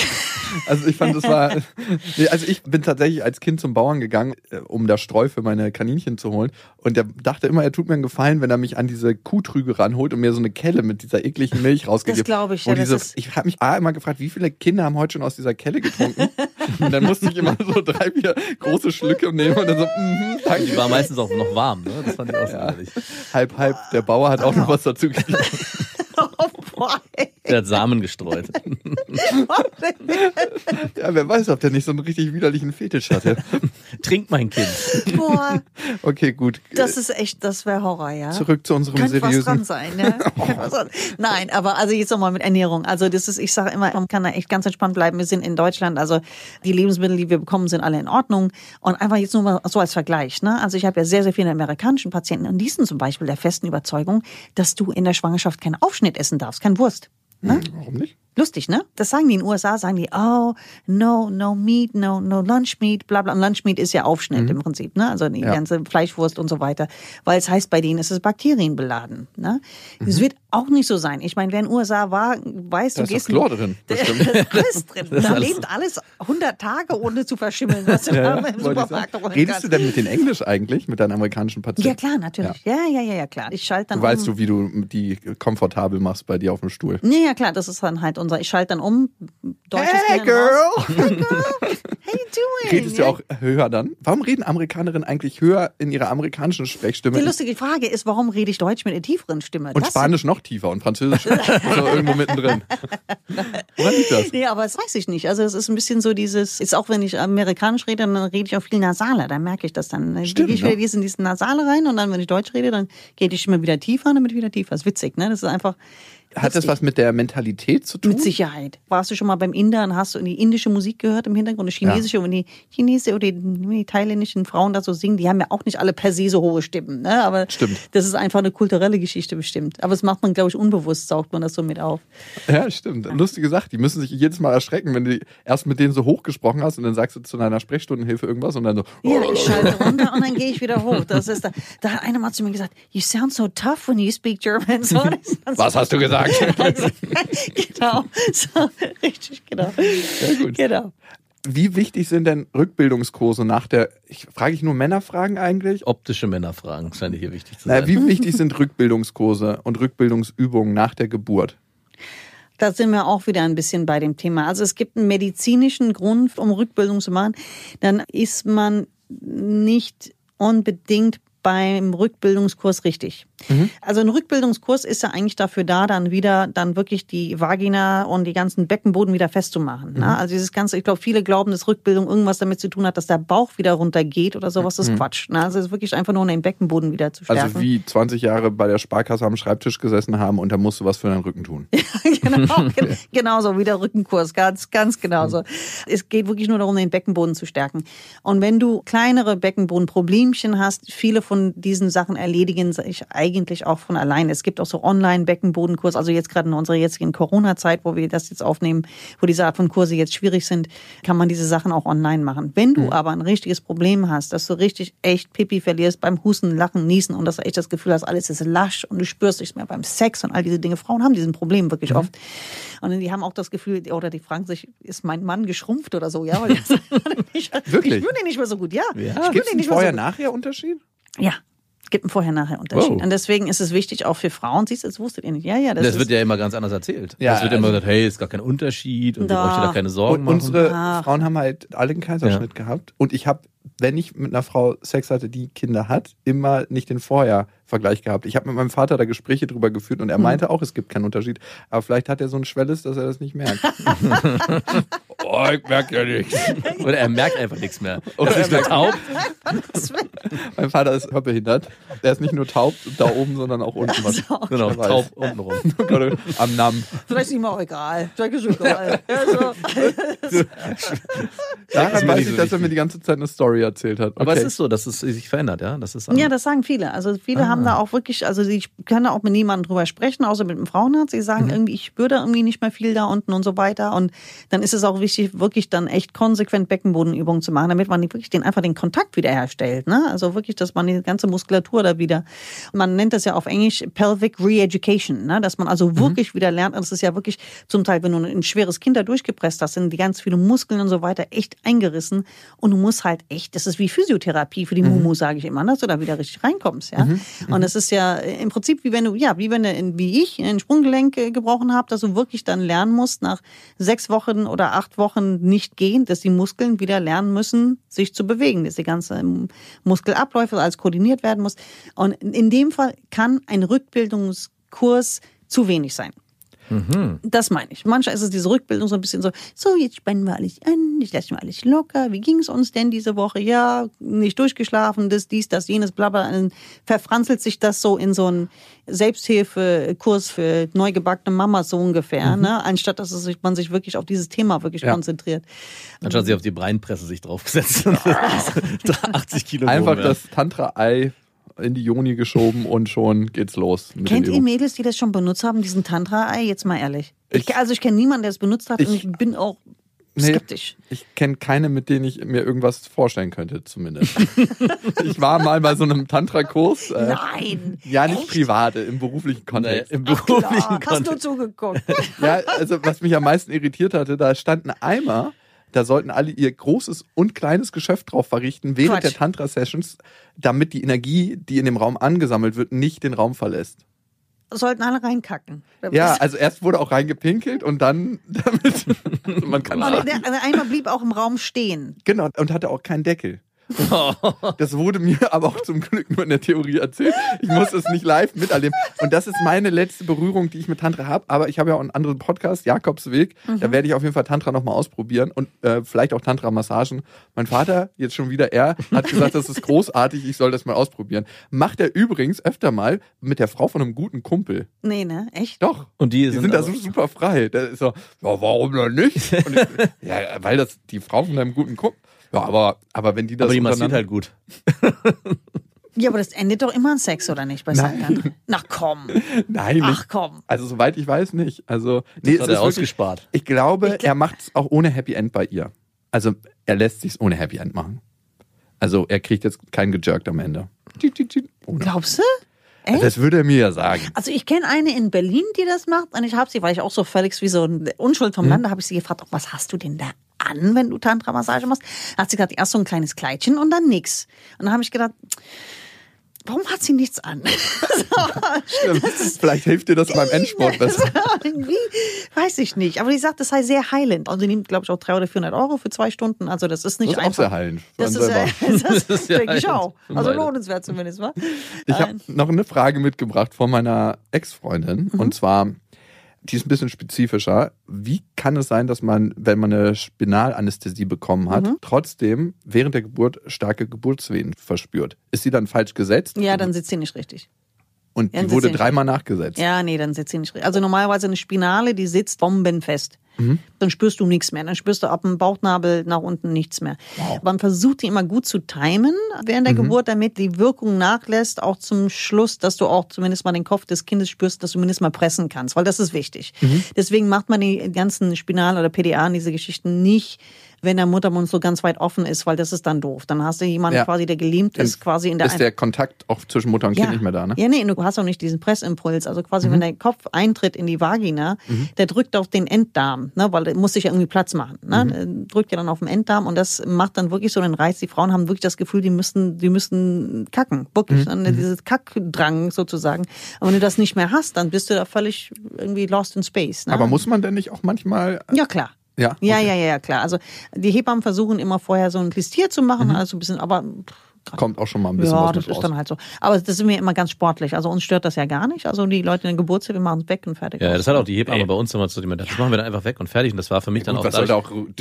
S5: Also ich fand, das war. Nee, also ich bin tatsächlich als Kind zum Bauern gegangen, äh, um da Streu für meine Kaninchen zu holen. Und der dachte immer, er tut mir einen Gefallen, wenn er mich an diese Kuhtrüge ranholt und mir so eine Kelle mit dieser ekligen Milch rausgibt.
S6: glaub ich,
S5: Wo
S6: ja, das
S5: diese,
S6: ist-
S5: ich habe mich A, immer gefragt, wie viele Kinder haben heute schon aus dieser Kelle getrunken? und dann musste ich immer so drei, vier große Schlücke nehmen und dann so, mhm,
S4: Die war
S5: danke.
S4: meistens auch noch warm, ne? Das fand ich auch so
S5: Ja.
S4: ehrlich.
S5: Halb, halb. Der Bauer hat auch noch was dazu gegeben.
S6: Oh.
S4: Der hat Samen gestreut.
S5: Ja, wer weiß, ob der nicht so einen richtig widerlichen Fetisch hatte.
S4: Trink mein Kind.
S6: Boah,
S5: Okay, gut.
S6: das ist echt, das wäre Horror, ja.
S5: Zurück zu unserem
S6: Könnte was dran
S5: seriösen.
S6: sein, ne? Dran- Nein, aber also jetzt nochmal mit Ernährung. Also das ist, ich sage immer, man kann da echt ganz entspannt bleiben. Wir sind in Deutschland, also die Lebensmittel, die wir bekommen, sind alle in Ordnung. Und einfach jetzt nur mal so als Vergleich. Ne? Also ich habe ja sehr, sehr viele amerikanischen Patienten und die sind zum Beispiel der festen Überzeugung, dass du in der Schwangerschaft keinen Aufschnitt essen darfst, kein Wurst. Ne?
S5: Warum nicht?
S6: Lustig, ne? Das sagen die in den USA, sagen die, oh, no, no meat, no, no lunch meat, bla bla. Und Lunch meat ist ja Aufschnitt im Prinzip, ne? Also die
S5: Ja.
S6: ganze Fleischwurst und so weiter. Weil es heißt, bei denen ist es bakterienbeladen. Ne? Es wird auch nicht so sein. Ich meine, wer in den USA war, weiß,
S5: Da
S6: du
S5: ist
S6: gehst.
S5: doch Chlor drin,
S6: Da ist alles drin.
S4: ist
S6: Da
S4: alles-
S6: lebt alles 100 Tage, ohne zu verschimmeln, was du da im Supermarkt
S5: Redest
S6: kannst.
S5: du denn mit den Englisch eigentlich, mit deinen amerikanischen Patienten?
S6: Ja, klar, natürlich. Ja, ja, ja, ja, klar. Ich schalte dann
S5: Du weißt
S6: um.
S5: du, wie du die komfortabel machst bei dir auf dem Stuhl.
S6: Ja, ja, klar, das ist dann halt unser, ich schalte dann um. Deutsches
S5: Hey,
S6: Gehirn raus.
S5: girl!
S6: Hey, doing?
S5: Redest du
S6: Ja.
S5: auch höher dann? Warum reden Amerikanerinnen eigentlich höher in ihrer amerikanischen Sprechstimme?
S6: Die lustige Frage ist, warum rede ich Deutsch mit einer tieferen Stimme?
S5: und
S6: Das-
S5: Spanisch noch tiefer und Französisch so irgendwo mittendrin. Woran liegt das?
S6: Nee, aber das weiß ich nicht. Also es ist ein bisschen so dieses, ist auch wenn ich amerikanisch rede, dann rede ich auch viel nasaler. Da merke ich das dann. Dann
S5: Stimmt,
S6: gehe ich wieder
S5: ne?
S6: in diesen Nasale rein und dann, wenn ich Deutsch rede, dann geht die Stimme wieder tiefer und dann wird wieder tiefer. Das ist witzig, ne? Das ist einfach.
S5: Hat das was mit der Mentalität zu tun?
S6: Mit Sicherheit. Warst du schon mal beim Inder und hast du die indische Musik gehört im Hintergrund, die chinesische und die chinesische oder die, die thailändischen Frauen da so singen, die haben ja auch nicht alle per se so hohe Stimmen, ne? Aber
S5: Stimmt.
S6: das ist einfach eine kulturelle Geschichte bestimmt. Aber das macht man, glaube ich, unbewusst, saugt man das so mit auf.
S5: Ja, stimmt. Lustige Sache. Die müssen sich jedes Mal erschrecken, wenn du erst mit denen so hoch gesprochen hast und dann sagst du zu deiner Sprechstundenhilfe irgendwas und dann so.
S6: Ja, ich schalte runter und dann gehe ich wieder hoch. Das ist da, da hat einer mal zu mir gesagt, you sound so tough when you speak German. So-
S5: Was hast du gesagt?
S6: genau. So, richtig, genau.
S5: Sehr gut.
S6: Genau.
S5: Wie wichtig sind denn Rückbildungskurse nach der, ich frage ich nur Männerfragen eigentlich?
S4: Optische Männerfragen scheinen hier wichtig zu sein.
S5: Na, wie wichtig sind Rückbildungskurse und Rückbildungsübungen nach der Geburt?
S6: Da sind wir auch wieder ein bisschen bei dem Thema. Also es gibt einen medizinischen Grund, um Rückbildung zu machen. Dann ist man nicht unbedingt beim Rückbildungskurs richtig. Also ein Rückbildungskurs ist ja eigentlich dafür da, dann wieder dann wirklich die Vagina und die ganzen Beckenboden wieder festzumachen. Ne? Also dieses ganze, ich glaube, viele glauben, dass Rückbildung irgendwas damit zu tun hat, dass der Bauch wieder runtergeht oder sowas. Das ist Quatsch. Ne? Also es ist wirklich einfach nur, um den Beckenboden wieder zu stärken.
S5: Also wie 20 Jahre bei der Sparkasse am Schreibtisch gesessen haben und da musst du was für deinen Rücken tun.
S6: genau, gen- genauso wie der Rückenkurs, ganz, ganz genauso. Es geht wirklich nur darum, den Beckenboden zu stärken. Und wenn du kleinere Beckenbodenproblemchen hast, viele von diesen Sachen erledigen sich eigentlich auch von alleine. Es gibt auch so Online-Beckenbodenkurs, also jetzt gerade in unserer jetzigen Corona-Zeit, wo wir das jetzt aufnehmen, wo diese Art von Kurse jetzt schwierig sind, kann man diese Sachen auch online machen. Wenn du aber ein richtiges Problem hast, dass du richtig echt Pipi verlierst beim Husten, Lachen, Niesen und dass du echt das Gefühl hast, alles ist lasch und du spürst nichts mehr beim Sex und all diese Dinge. Frauen haben diesen Problem wirklich oft. Und die haben auch das Gefühl, oder die fragen sich, ist mein Mann geschrumpft oder so? Ja, weil ich,
S5: Wirklich?
S6: ich spüre den nicht mehr so gut. Ja, ich
S5: Gibt es einen
S6: nicht mehr so gut.
S5: Vorher-Nachher-Unterschied?
S6: Ja, es gibt einen Vorher-Nachher-Unterschied.
S5: Wow.
S6: Und deswegen ist es wichtig auch für Frauen. Siehst du, das wusstet ihr nicht. Ja, ja, das,
S4: Das
S6: ist,
S4: wird ja immer ganz anders erzählt.
S5: Ja,
S4: es wird immer
S5: also-
S4: gesagt, hey, ist gar kein Unterschied und ihr
S6: Da.
S4: braucht euch da keine Sorgen
S5: Und
S4: machen.
S5: unsere
S6: Ach.
S5: Frauen haben halt alle einen Kaiserschnitt gehabt. Und ich habe, wenn ich mit einer Frau Sex hatte, die Kinder hat, immer nicht den Vorher-Vergleich gehabt. Ich habe mit meinem Vater da Gespräche drüber geführt und er meinte auch, es gibt keinen Unterschied. Aber vielleicht hat er so ein Schwelles, dass er das nicht merkt. oh, ich merke ja nichts.
S4: Oder er merkt einfach nichts mehr. Oder er ist nur taub.
S5: Mein Vater ist hörbehindert. Er ist nicht nur taub da oben, sondern auch unten. Was
S4: Genau,
S5: Wer weiß.
S4: taub untenrum.
S5: Am Namen.
S6: Vielleicht ist ihm auch egal. Vielleicht ist ihm egal. Ja, so.
S5: Daran weiß
S4: nicht
S5: ich,
S4: so
S5: dass er mir die ganze Zeit eine Story erzählt hat.
S4: Aber
S5: Okay.
S4: es ist so, dass es sich verändert, ja. Das ist
S6: Ja, das sagen viele. Also viele haben da auch wirklich, also sie können da auch mit niemandem drüber sprechen, außer mit einem Frauenarzt. Sie sagen irgendwie, ich spüre da irgendwie nicht mehr viel da unten und so weiter. Und dann ist es auch wichtig, wirklich dann echt konsequent Beckenbodenübungen zu machen, damit man wirklich den einfach den Kontakt wiederherstellt. Ne? Also wirklich, dass man die ganze Muskulatur da wieder, man nennt das ja auf Englisch Pelvic Re-Education, ne? dass man also wirklich wieder lernt. Und das ist ja wirklich zum Teil, wenn du ein schweres Kind da durchgepresst hast, sind die ganz viele Muskeln und so weiter echt eingerissen. Und du musst halt echt, das ist wie Physiotherapie für die Mumu, sage ich immer, dass du da wieder richtig reinkommst. Ja? Und es ist ja im Prinzip wie wenn du, ja, wie wenn du, wie ich, ein Sprunggelenk äh, gebrochen habe, dass du wirklich dann lernen musst, nach sechs Wochen oder acht Wochen nicht gehen, dass die Muskeln wieder lernen müssen, sich zu bewegen, dass die ganze Muskelabläufe alles koordiniert werden muss. Und in dem Fall kann ein Rückbildungskurs zu wenig sein. Das meine ich. Manchmal ist es diese Rückbildung so ein bisschen so, so, jetzt spannen wir alles an, ich lasse mal alles locker. Wie ging es uns denn diese Woche? Ja, nicht durchgeschlafen, das, dies, das, jenes, bla bla. Dann verfranzelt sich das so in so einen Selbsthilfekurs für neugebackene Mamas so ungefähr, ne? Anstatt dass es sich, man sich wirklich auf dieses Thema wirklich
S5: Ja.
S6: konzentriert.
S4: Anstatt sie auf die Breinpresse sich draufgesetzt und 80 Kilo
S5: Einfach das Tantra-Ei in die Joni geschoben und schon geht's los.
S6: Kennt ihr. Mädels, die das schon benutzt haben, diesen Tantra-Ei? Jetzt mal ehrlich. Ich,
S5: Ich-
S6: also ich kenne niemanden, der es benutzt hat und
S5: Ich-
S6: ich bin auch
S5: Nee.
S6: skeptisch.
S5: Ich kenne keine, mit denen ich mir irgendwas vorstellen könnte, zumindest. ich war mal bei so einem Tantra-Kurs. Äh,
S6: Nein!
S5: ja, nicht
S6: Echt?
S5: privat, im beruflichen Kontext.
S4: Im
S6: Klar,
S4: beruflichen
S6: hast du
S4: Kontext.
S6: zugeguckt.
S5: Ja, also was mich am meisten irritiert hatte, da stand ein Eimer, da sollten alle ihr großes und kleines Geschäft drauf verrichten während
S6: Quatsch.
S5: der Tantra-Sessions, damit die Energie, die in dem Raum angesammelt wird, nicht den Raum verlässt.
S6: Sollten alle reinkacken.
S5: Ja, also erst wurde auch reingepinkelt und dann damit man kann
S6: Und der, der Eimer blieb auch im Raum stehen.
S5: genau und hatte auch keinen Deckel. Das wurde mir aber auch zum Glück nur in der Theorie erzählt. Ich muss es nicht live miterleben. Und das ist meine letzte Berührung, die ich mit Tantra habe. Aber ich habe ja auch einen anderen Podcast, Jakobsweg. Da werde ich auf jeden Fall Tantra nochmal ausprobieren und äh, vielleicht auch Tantra-Massagen. Mein Vater, jetzt schon wieder er, hat gesagt, das ist großartig, ich soll das mal ausprobieren. Macht er übrigens öfter mal mit der Frau von einem guten Kumpel.
S6: Nee, ne? Echt?
S5: Doch.
S4: Und die
S5: Die
S4: sind,
S5: sind da so super frei. Da ist so, ja, warum denn nicht? Und ich, ja, weil das die Frau von deinem guten Kumpel. Ja, aber, aber wenn die das
S4: aber die massiert halt gut.
S6: Ja, aber das endet doch immer in Sex, oder nicht? Bei
S5: Nein.
S6: Na komm.
S5: Nein, nicht.
S6: Ach komm.
S5: Also soweit ich weiß nicht. Also nee,
S4: Das hat er
S5: wirklich-
S4: ausgespart.
S5: Ich glaube, er macht es auch ohne Happy End bei ihr. Also er lässt sich's ohne Happy End machen. Also er kriegt jetzt kein gejirkt am Ende. Ohne.
S6: Glaubst du?
S5: Also Das würde er mir ja sagen.
S6: Also ich kenne eine in Berlin, die das macht. Und ich habe sie, weil ich auch so völlig wie so eine Unschuld vom Lande, habe ich sie gefragt, was hast du denn da an, wenn du Tantra-Massage machst? Hat sie gesagt, erst so ein kleines Kleidchen und dann nix. Und dann habe ich gedacht, warum hat sie nichts an?
S5: Stimmt. Vielleicht hilft dir das beim Endsport besser.
S6: Irgendwie, weiß ich nicht. Aber die sagt, das sei sehr heilend. Also die nimmt, glaube ich, auch 300 oder 400 Euro für zwei Stunden. Also das ist nicht
S5: Das ist auch
S6: einfach.
S5: sehr heilend.
S6: Das ist, äh, das,
S4: Das ist sehr
S6: denke ich auch. Also lohnenswert zumindest, wa?
S5: Ich habe noch eine Frage mitgebracht von meiner Ex-Freundin.
S6: Mhm.
S5: Und zwar, die ist ein bisschen spezifischer. Wie kann es sein, dass man, wenn man eine Spinalanästhesie bekommen hat,
S6: Mhm.
S5: trotzdem während der Geburt starke Geburtswehen verspürt? Ist sie dann falsch gesetzt?
S6: Ja, dann sitzt sie nicht richtig.
S5: Und
S6: Ja,
S5: die wurde dreimal nachgesetzt.
S6: Ja, nee, dann sitzt sie nicht richtig. Also normalerweise eine Spinale, die sitzt bombenfest.
S5: Mhm.
S6: Dann spürst du nichts mehr. Dann spürst du ab dem Bauchnabel nach unten nichts mehr. Man versucht die immer gut zu timen während
S5: Mhm.
S6: der Geburt, damit die Wirkung nachlässt, auch zum Schluss, dass du auch zumindest mal den Kopf des Kindes spürst, dass du zumindest mal pressen kannst, weil das ist wichtig.
S5: Mhm.
S6: Deswegen macht man die ganzen Spinal- oder PDA und diese Geschichten nicht, wenn der Muttermund so ganz weit offen ist, weil das ist dann doof. Dann hast du jemanden
S5: Ja.
S6: quasi, der gelähmt
S5: Dann
S6: ist, quasi in der
S5: ist der Kontakt auch zwischen Mutter und Kind nicht mehr da, ne?
S6: ja, nee, du hast auch nicht diesen Pressimpuls. Also quasi,
S5: Mhm.
S6: wenn der Kopf eintritt in die Vagina, der drückt auf den Enddarm, ne, weil der muss sich ja irgendwie Platz machen. Ne?
S5: Mhm.
S6: Drückt ja dann auf den Enddarm und das macht dann wirklich so einen Reiz. Die Frauen haben wirklich das Gefühl, die müssten, die müssten kacken. Wirklich.
S5: Mhm.
S6: Ne? Dieses Kackdrang sozusagen. Aber wenn du das nicht mehr hast, dann bist du da völlig irgendwie lost in space. Ne?
S5: Aber muss man denn nicht auch manchmal.
S6: ja, klar.
S5: Ja,
S6: Ja,
S5: okay.
S6: ja, ja, ja, klar. Also die Hebammen versuchen immer vorher so ein Klistier zu machen, also ein bisschen, aber
S5: Kommt auch schon mal ein bisschen
S6: ja,
S5: was
S6: das
S5: mit
S6: ist
S5: raus.
S6: dann halt so. Aber das sind wir immer ganz sportlich. Also uns stört das ja gar nicht. Also die Leute in der Geburtshilfe machen es weg und fertig.
S4: Ja,
S6: aus.
S4: das hat auch die Hebamme bei uns immer zu dem. Das machen wir dann einfach weg und fertig. Und das war für mich dann
S5: Gut,
S4: auch.
S5: was soll da auch diskutiert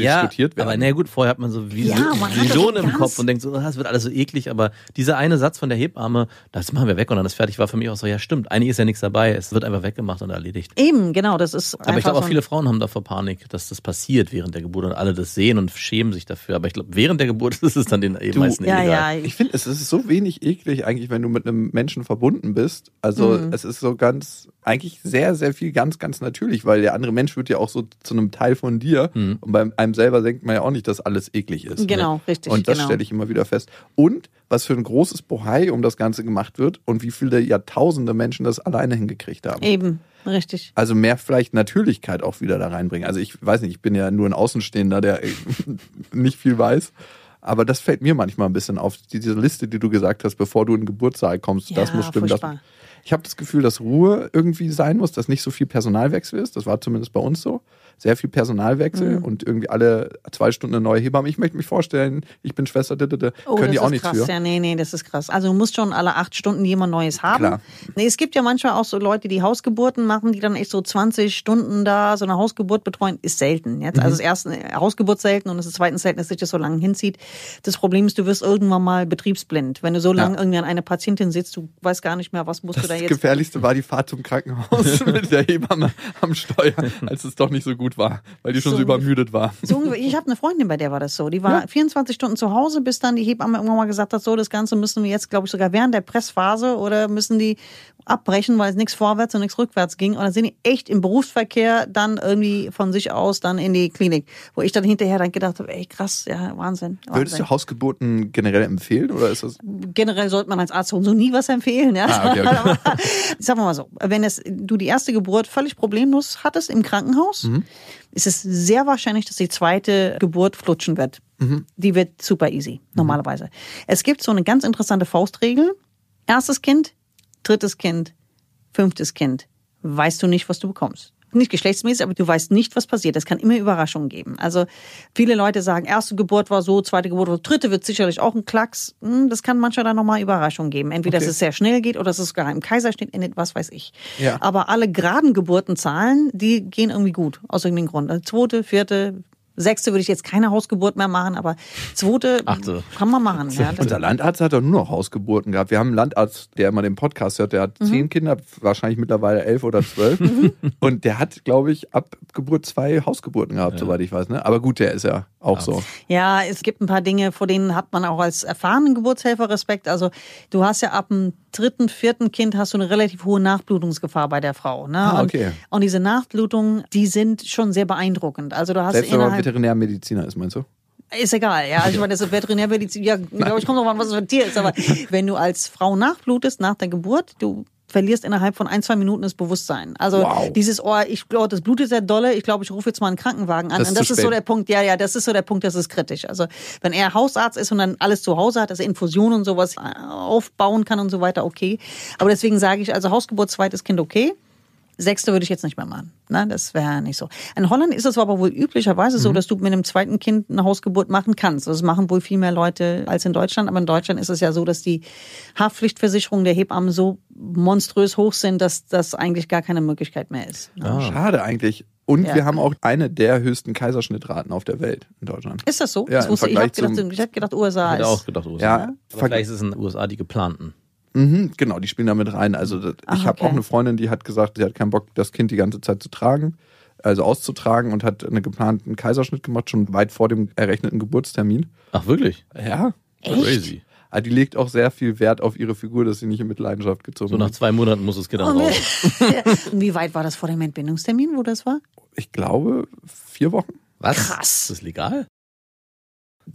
S4: ja,
S5: werden?
S4: Aber na gut, vorher hat man so wie
S6: Ja, man das
S4: Visionen im Kopf und denkt so, ah, das wird alles so eklig. Aber dieser eine Satz von der Hebamme, das machen wir weg und dann ist fertig, war für mich auch so, ja stimmt, eigentlich ist ja nichts dabei. Es wird einfach weggemacht und erledigt.
S6: Eben, genau. Das ist
S4: Aber ich glaube auch viele Frauen haben davor Panik, dass das passiert während der Geburt und alle das sehen und schämen sich dafür. Aber ich glaube, während der Geburt ist es dann den
S5: Du-
S4: meisten
S6: Ja,
S4: egal.
S6: ja.
S5: Ich finde, es ist so wenig eklig eigentlich, wenn du mit einem Menschen verbunden bist. Also
S6: Mhm.
S5: es ist so ganz, eigentlich sehr, sehr viel ganz, ganz natürlich, weil der andere Mensch wird ja auch so zu einem Teil von dir.
S4: Mhm.
S5: Und bei einem selber denkt man ja auch nicht, dass alles eklig ist.
S6: Genau, richtig,
S5: Und das
S6: genau.
S5: stelle ich immer wieder fest. Und was für ein großes Bohai um das Ganze gemacht wird und wie viele Jahrtausende Menschen das alleine hingekriegt haben.
S6: Eben, richtig.
S5: Also mehr vielleicht Natürlichkeit auch wieder da reinbringen. Also ich weiß nicht, ich bin ja nur ein Außenstehender, der nicht viel weiß. Aber das fällt mir manchmal ein bisschen auf. Diese Liste, die du gesagt hast, bevor du in den Geburtssaal kommst, das
S6: Ja,
S5: muss stimmen. Das, ich habe das Gefühl, dass Ruhe irgendwie sein muss, dass nicht so viel Personalwechsel ist. Das war zumindest bei uns so. Sehr viel Personalwechsel
S6: Mhm.
S5: und irgendwie alle zwei Stunden eine neue Hebamme. Ich möchte mich vorstellen, ich bin Schwester, d -d -d.
S6: Oh,
S5: können die
S6: das
S5: auch
S6: ist
S5: nichts
S6: krass.
S5: für.
S6: Ja, nee, nee, das ist krass. Also du musst schon alle acht Stunden jemand Neues haben.
S5: Klar.
S6: Nee, es gibt ja manchmal auch so Leute, die Hausgeburten machen, die dann echt so 20 Stunden da so eine Hausgeburt betreuen. Ist selten. Jetzt,
S5: Mhm.
S6: also das erste Hausgeburt selten und das ist zweitens selten, dass sich das so lange hinzieht. Das Problem ist, du wirst irgendwann mal betriebsblind. Wenn du so lange irgendwie an einer Patientin sitzt, du weißt gar nicht mehr, was musst
S5: Das
S6: du da jetzt
S5: Gefährlichste war die Fahrt zum Krankenhaus mit der Hebamme am Steuer, als es doch nicht so gut war, weil die schon so,
S6: So
S5: übermüdet war.
S6: So. Ich habe eine Freundin, bei der war das so. Die war 24 Stunden zu Hause, bis dann die Hebamme irgendwann mal gesagt hat, so, das Ganze müssen wir jetzt, glaube ich, sogar während der Pressphase oder müssen die abbrechen, weil es nichts vorwärts und nichts rückwärts ging. Und dann sind die echt im Berufsverkehr dann irgendwie von sich aus dann in die Klinik. Wo ich dann hinterher dann gedacht habe, ey, krass, ja, Wahnsinn.
S5: Würdest
S6: Wahnsinn.
S5: du Hausgeburten generell empfehlen oder ist das?
S6: Generell sollte man als Arzt so nie was empfehlen. Ja?
S5: Ah, okay, okay.
S6: Aber Sagen wir mal so, wenn es, du die erste Geburt völlig problemlos hattest im Krankenhaus,
S5: Mhm.
S6: Ist es sehr wahrscheinlich, dass die zweite Geburt flutschen wird.
S5: Mhm.
S6: Die wird super easy, normalerweise. Es gibt so eine ganz interessante Faustregel. Erstes Kind, drittes Kind, fünftes Kind. Weißt du nicht, was du bekommst. Nicht geschlechtsmäßig, aber du weißt nicht, was passiert. Es kann immer Überraschungen geben. Also viele Leute sagen, erste Geburt war so, zweite Geburt war so, dritte wird sicherlich auch ein Klacks. Hm, Das kann manchmal dann nochmal Überraschungen geben. Entweder,
S5: Okay.
S6: dass es sehr schnell geht oder dass es sogar im Kaiserschnitt endet, was weiß ich.
S5: Ja.
S6: Aber alle geraden Geburtenzahlen, die gehen irgendwie gut. Aus irgendeinem Grund. Also zweite, vierte, sechste würde ich jetzt keine Hausgeburt mehr machen, aber zweite
S4: Achte.
S6: kann man machen. Ja,
S5: Unser Landarzt hat doch nur noch Hausgeburten gehabt. Wir haben einen Landarzt, der immer den Podcast hört, der hat
S6: Mhm.
S5: zehn Kinder, wahrscheinlich mittlerweile elf oder zwölf. Und der hat, glaube ich, ab Geburt zwei Hausgeburten gehabt, soweit ich weiß. Ne? Aber gut, der ist ja auch so.
S6: Ja, es gibt ein paar Dinge, vor denen hat man auch als erfahrenen Geburtshelfer Respekt. Also du hast ja ab dem dritten, vierten Kind hast du eine relativ hohe Nachblutungsgefahr bei der Frau. Ne?
S5: Ah,
S6: Und-
S5: okay.
S6: Und, diese Nachblutungen, die sind schon sehr beeindruckend. Also du hast
S5: Selbst
S6: innerhalb
S5: Veterinärmediziner ist, meinst du?
S6: ist egal, ja. Also ich meine, das ist Veterinärmedizin, ja, glaube ich, kommt drauf an, was es für ein Tier ist. Aber wenn du als Frau nachblutest nach der Geburt, du verlierst innerhalb von ein, zwei Minuten das Bewusstsein. Also
S5: Wow.
S6: dieses, oh, ich glaube, das blutet sehr dolle, ich glaube, ich rufe jetzt mal einen Krankenwagen an.
S5: Das ist
S6: und das ist so der Punkt, ja, ja, das ist so der Punkt, das ist kritisch. Also wenn er Hausarzt ist und dann alles zu Hause hat, dass er Infusionen und sowas äh, aufbauen kann und so weiter, okay. Aber deswegen sage ich, also Hausgeburt, zweites Kind, okay. Sechste würde ich jetzt nicht mehr machen. Ne? Das wäre nicht so. In Holland ist es aber wohl üblicherweise
S5: Mhm.
S6: so, dass du mit einem zweiten Kind eine Hausgeburt machen kannst. Das machen wohl viel mehr Leute als in Deutschland. Aber in Deutschland ist es ja so, dass die Haftpflichtversicherungen der Hebammen so monströs hoch sind, dass das eigentlich gar keine Möglichkeit mehr ist. Ne?
S4: Ah.
S5: Schade eigentlich. Und
S6: Ja.
S5: wir haben auch eine der höchsten Kaiserschnittraten auf der Welt in Deutschland.
S6: Ist das so?
S5: Ja,
S6: das wusste ich. Ich habe gedacht, ich hätte gedacht, USA
S4: Ich hätte
S6: ist.
S4: auch gedacht, USA.
S5: Ja,
S4: Aber vielleicht ist es in den USA die geplanten.
S5: Mhm, genau, die spielen da mit rein. Also das,
S6: Ach,
S5: ich habe
S6: okay.
S5: auch eine Freundin, die hat gesagt, sie hat keinen Bock, das Kind die ganze Zeit zu tragen, also auszutragen und hat einen geplanten Kaiserschnitt gemacht, schon weit vor dem errechneten Geburtsttermin.
S4: Ach, wirklich?
S5: Ja.
S4: Crazy.
S5: Aber die legt auch sehr viel Wert auf ihre Figur, dass sie nicht in Mitleidenschaft gezogen
S4: So nach
S5: wird.
S4: zwei Monaten muss Kind dann
S6: Und
S4: raus.
S6: wie, wie weit war das vor dem Entbindungstermin, wo das war?
S5: Ich glaube, vier Wochen.
S4: Was?
S6: Krass.
S4: Ist das legal?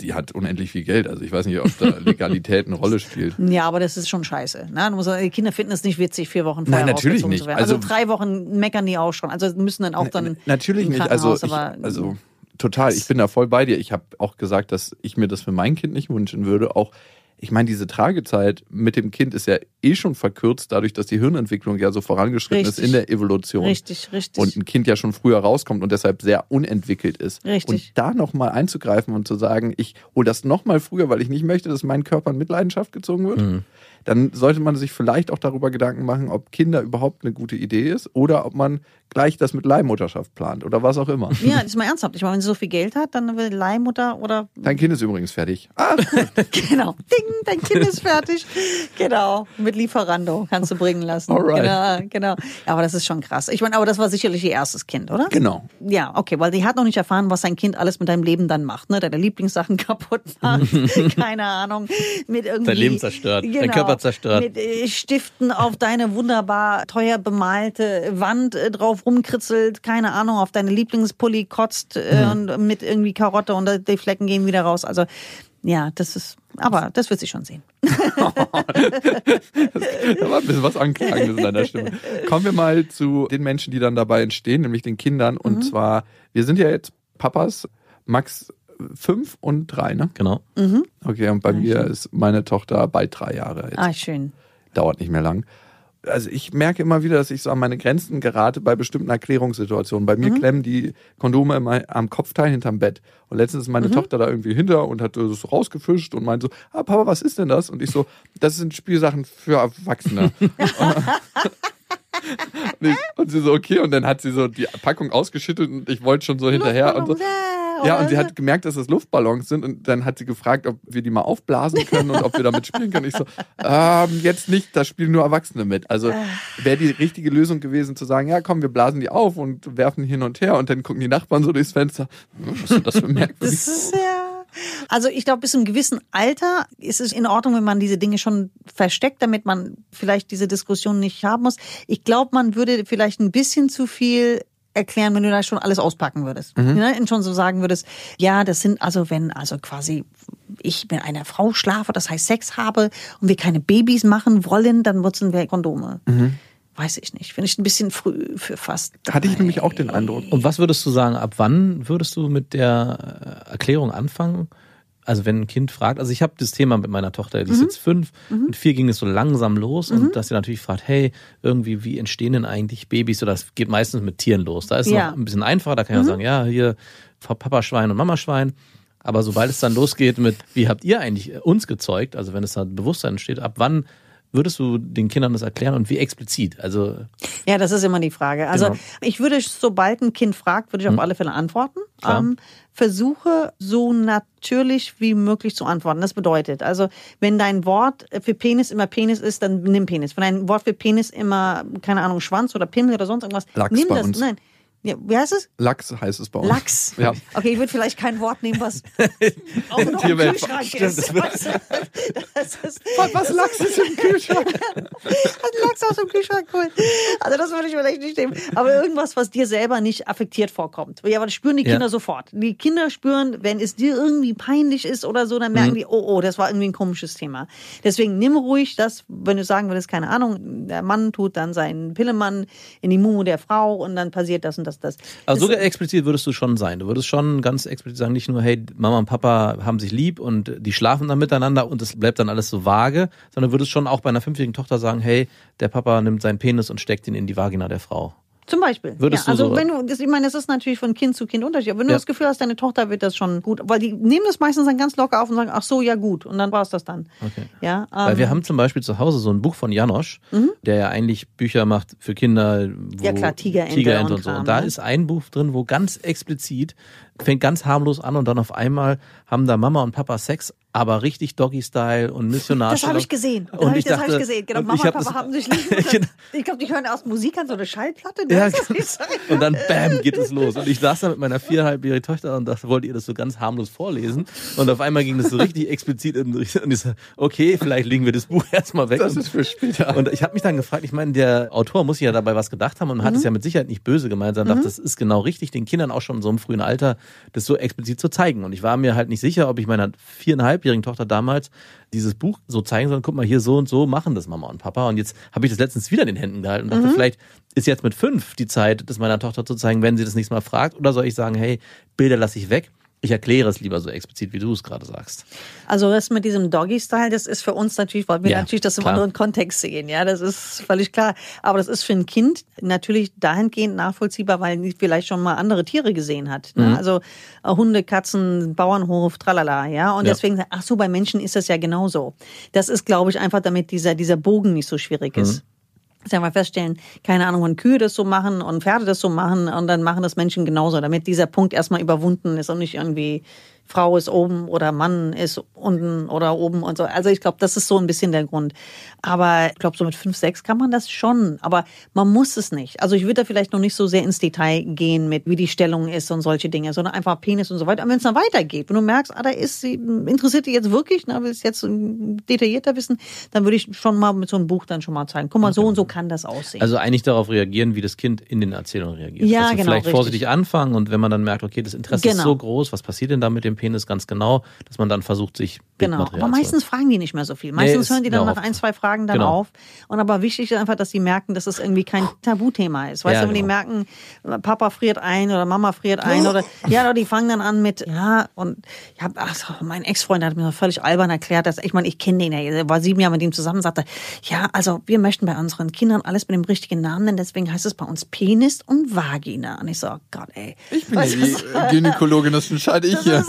S5: Die hat unendlich viel Geld. Also ich weiß nicht, ob da Legalität eine Rolle spielt.
S6: Ja, aber das ist schon scheiße. Ne? Du musst, die Kinder finden es nicht witzig, vier Wochen vorher
S5: Nein, natürlich nicht.
S6: Also,
S5: Also-
S6: drei Wochen meckern die auch schon. Also müssen dann auch dann.
S5: Natürlich nicht. Also, ich, also total. Ich bin da voll bei dir. Ich habe auch gesagt, dass ich mir das für mein Kind nicht wünschen würde. Auch, ich meine, diese Tragezeit mit dem Kind ist ja eh schon verkürzt, dadurch, dass die Hirnentwicklung ja so vorangeschritten ist
S6: Richtig.
S5: in der Evolution.
S6: Richtig, richtig.
S5: Und ein Kind ja schon früher rauskommt und deshalb sehr unentwickelt ist.
S6: Richtig.
S5: Und da nochmal einzugreifen und zu sagen, ich hole das nochmal früher, weil ich nicht möchte, dass mein Körper in Mitleidenschaft gezogen wird,
S4: Mhm.
S5: Dann sollte man sich vielleicht auch darüber Gedanken machen, ob Kinder überhaupt eine gute Idee ist oder ob man gleich das mit Leihmutterschaft plant oder was auch immer.
S6: ja, das ist mal ernsthaft. Ich meine, wenn sie so viel Geld hat, dann will Leihmutter oder
S5: Dein Kind ist übrigens fertig. Ah,
S6: genau, ding, dein Kind ist fertig. Genau, mit Lieferando kannst du bringen lassen.
S5: Alright.
S6: Genau, genau. Aber das ist schon krass. Ich meine, aber das war sicherlich ihr erstes Kind, oder?
S5: genau.
S6: Ja, okay, weil die hat noch nicht erfahren, was sein Kind alles mit deinem Leben dann macht, ne? Deine Lieblingssachen kaputt macht, keine Ahnung, mit irgendwie
S4: Dein Leben zerstört, dein Körper zerstört.
S6: Mit äh, Stiften auf deine wunderbar teuer bemalte Wand äh, drauf rumkritzelt, keine Ahnung, auf deine Lieblingspulli kotzt äh, und mit irgendwie Karotte und die Flecken gehen wieder raus. Also ja, das ist, aber das wird sie schon sehen.
S5: Da war ein bisschen was Anklagendes in deiner Stimme. Kommen wir mal zu den Menschen, die dann dabei entstehen, nämlich den Kindern. Und
S6: Mhm.
S5: zwar, wir sind ja jetzt Papas, Max fünf und drei, ne?
S4: Genau.
S5: Okay, und bei mir ist meine Tochter bei drei Jahre. Jetzt
S6: Ah, schön.
S5: dauert nicht mehr lang. Also ich merke immer wieder, dass ich so an meine Grenzen gerate bei bestimmten Erklärungssituationen. Bei mir
S6: Mhm.
S5: klemmen die Kondome immer am Kopfteil hinterm Bett. Und letztens ist
S6: Mhm.
S5: meine Tochter da irgendwie hinter und hat das rausgefischt und meinte so, ah Papa, was ist denn das? Und ich so, das sind Spielsachen für Erwachsene. und, ich, und sie so, okay. Und dann hat sie so die Packung ausgeschüttet und ich wollte schon so hinterher und so. Ja, und sie hat gemerkt, dass das Luftballons sind und dann hat sie gefragt, ob wir die mal aufblasen können und ob wir damit spielen können. Ich so, ähm, jetzt nicht, da spielen nur Erwachsene mit. Also wäre die richtige Lösung gewesen zu sagen, ja komm, wir blasen die auf und werfen hin und her und dann gucken die Nachbarn so durchs Fenster. Hm, Was ist das für merkwürdig?
S6: Das ist ja. Also ich glaube, bis zu einem gewissen Alter ist es in Ordnung, wenn man diese Dinge schon versteckt, damit man vielleicht diese Diskussion nicht haben muss. Ich glaube, man würde vielleicht ein bisschen zu viel erklären, wenn du da schon alles auspacken würdest. Ne? Und schon so sagen würdest, ja, das sind also, wenn also quasi ich mit einer Frau schlafe, das heißt Sex habe und wir keine Babys machen wollen, dann nutzen wir Kondome. Weiß ich nicht. Finde ich ein bisschen früh für fast.
S5: Hatte ich nämlich auch den Eindruck.
S4: Und was würdest du sagen, ab wann würdest du mit der äh, Erklärung anfangen? Also wenn ein Kind fragt, also ich habe das Thema mit meiner Tochter, die ist jetzt fünf, mit vier ging es so langsam los und dass sie natürlich fragt, hey, irgendwie, wie entstehen denn eigentlich Babys? Oder das geht meistens mit Tieren los. Da ist es
S6: Ja.
S4: noch ein bisschen einfacher, da kann ich auch sagen, ja, hier Papa Schwein und Mama Schwein. Aber sobald es dann losgeht mit, wie habt ihr eigentlich uns gezeugt, also wenn es da Bewusstsein entsteht, ab wann würdest du den Kindern das erklären und wie explizit? Also
S6: Ja, das ist immer die Frage. Also
S4: Genau.
S6: ich würde, sobald ein Kind fragt, würde ich auf alle Fälle antworten. Ähm, versuche so natürlich wie möglich zu antworten. Das bedeutet, also wenn dein Wort für Penis immer Penis ist, dann nimm Penis. Wenn dein Wort für Penis immer, keine Ahnung, Schwanz oder Pimmel oder sonst irgendwas,
S5: Lachs
S6: nimm das.
S5: uns.
S6: Nein. Ja, wie heißt es?
S5: Lachs heißt es bei uns.
S6: Lachs.
S5: Ja.
S6: Okay, ich würde vielleicht kein Wort nehmen, was auch noch im. Kühlschrank
S4: Stimmt,
S6: ist.
S4: das
S6: Weißt du? Das ist
S5: Was Lachs ist im Kühlschrank?
S6: Lachs aus dem Kühlschrank holen. Also das würde ich vielleicht nicht nehmen. Aber irgendwas, was dir selber nicht affektiert vorkommt. Ja, aber das spüren die
S4: Ja.
S6: Kinder sofort. Die Kinder spüren, wenn es dir irgendwie peinlich ist oder so, dann merken
S4: Mhm.
S6: die, oh, oh, das war irgendwie ein komisches Thema. Deswegen nimm ruhig das, wenn du sagen würdest, keine Ahnung, der Mann tut dann seinen Pillemann in die Mumu der Frau und dann passiert das und das, das.
S4: Also
S6: Das-
S4: sogar explizit würdest du schon sein. Du würdest schon ganz explizit sagen, nicht nur, hey, Mama und Papa haben sich lieb und die schlafen dann miteinander und es bleibt dann alles so vage, sondern würdest schon auch bei einer fünfjährigen Tochter sagen, hey, der Papa nimmt seinen Penis und steckt ihn in die Vagina der Frau.
S6: Zum Beispiel.
S4: Würdest
S6: ja,
S4: du
S6: also
S4: so-
S6: wenn du, das, ich meine, das ist natürlich von Kind zu Kind unterschiedlich. Aber wenn du
S4: Ja.
S6: das Gefühl hast, deine Tochter wird das schon gut, weil die nehmen das meistens dann ganz locker auf und sagen, ach so, ja gut, und dann war es das dann.
S4: Okay.
S6: Ja,
S4: Weil
S6: ähm,
S4: wir haben zum Beispiel zu Hause so ein Buch von Janosch, der ja eigentlich Bücher macht für Kinder, wo
S6: Ja, klar, Tigerente
S4: Tigerente
S6: und
S4: und so. Und da
S6: ne?
S4: ist ein Buch drin, wo ganz explizit fängt ganz harmlos an und dann auf einmal haben da Mama und Papa Sex, aber richtig Doggy-Style und Missionarstellung.
S6: das habe ich gesehen. Das
S4: Und
S6: habe
S4: ich
S6: ich, das hab
S4: dachte-
S6: ich gesehen. Genau, Mama
S4: ich
S6: und
S4: hab
S6: Papa haben sich lieb.
S4: Genau.
S6: Ich glaube, die hören erst Musik an, so eine Schallplatte. ne?
S4: Ja, genau. Und dann bam geht es los. Und ich saß da mit meiner viereinhalbjährigen Tochter und dachte, wollt ihr das so ganz harmlos vorlesen? Und auf einmal ging das so richtig explizit in Richtung. Und ich so, okay, vielleicht legen wir das Buch erstmal weg.
S5: Das
S4: und,
S5: ist für später.
S4: und ich habe mich dann gefragt, ich meine, der Autor muss sich ja dabei was gedacht haben und man hat es ja mit Sicherheit nicht böse gemeint, sondern dachte, das ist genau richtig, den Kindern auch schon in so einem frühen Alter das so explizit zu zeigen. Und ich war mir halt nicht sicher, ob ich meiner viereinhalbjährigen Tochter damals dieses Buch so zeigen soll, guck mal, hier so und so machen das Mama und Papa. Und jetzt habe ich das letztens wieder in den Händen gehalten und dachte, vielleicht ist jetzt mit fünf die Zeit, das meiner Tochter zu zeigen, wenn sie das nächste Mal fragt. Oder soll ich sagen, hey, Bilder lasse ich weg. Ich erkläre es lieber so explizit, wie du es gerade sagst.
S6: Also das mit diesem Doggy-Style, das ist für uns natürlich, weil wir
S4: Ja,
S6: natürlich das im
S4: klar.
S6: anderen Kontext sehen. Ja, das ist völlig klar. Aber das ist für ein Kind natürlich dahingehend nachvollziehbar, weil die vielleicht schon mal andere Tiere gesehen hat. Ne?
S4: Mhm.
S6: Also äh, Hunde, Katzen, Bauernhof, tralala. Ja, und
S4: Ja.
S6: deswegen, ach so, bei Menschen ist das ja genauso. Das ist, glaube ich, einfach damit dieser, dieser Bogen nicht so schwierig ist. Sagen wir feststellen, keine Ahnung, wenn Kühe das so machen und Pferde das so machen und dann machen das Menschen genauso, damit dieser Punkt erstmal überwunden ist und nicht irgendwie Frau ist oben oder Mann ist unten oder oben und so. Also ich glaube, das ist so ein bisschen der Grund. Aber ich glaube, so mit fünf, sechs kann man das schon. Aber man muss es nicht. Also ich würde da vielleicht noch nicht so sehr ins Detail gehen mit, wie die Stellung ist und solche Dinge, sondern einfach Penis und so weiter. Und wenn es dann weitergeht, wenn du merkst, ah, da ist sie, interessiert dich jetzt wirklich, ne, willst jetzt ähm, detaillierter wissen, dann würde ich schon mal mit so einem Buch dann schon mal zeigen. Guck mal, so und so kann das aussehen.
S4: Also eigentlich darauf reagieren, wie das Kind in den Erzählungen reagiert.
S6: Ja,
S4: also
S6: genau,
S4: Vielleicht
S6: richtig.
S4: vorsichtig anfangen und wenn man dann merkt, okay, das Interesse ist
S6: Genau.
S4: so groß, was passiert denn da mit dem Penis ganz genau, dass man dann versucht, sich
S6: Genau, aber meistens fragen die nicht mehr so viel. Meistens
S4: ist
S6: hören die dann
S4: mir
S6: nach ein, zwei Fragen dann
S4: Genau.
S6: auf. Und aber wichtig ist einfach, dass sie merken, dass es irgendwie kein Tabuthema ist. Weißt
S4: Ja,
S6: du, wenn die
S4: genau.
S6: merken, Papa friert ein oder Mama friert ein oder ja, oder die fangen dann an mit ja und ich hab, ach, mein Ex-Freund hat mir völlig albern erklärt, dass ich meine, ich kenne den ja, er war sieben Jahre mit ihm zusammen, sagte, ja, also wir möchten bei unseren Kindern alles mit dem richtigen Namen nennen, deswegen heißt es bei uns Penis und Vagina. Und ich so, oh Gott, ey.
S5: Ich bin ja die Gynäkologin, das entscheide ich
S6: Das
S5: hier.
S6: ist,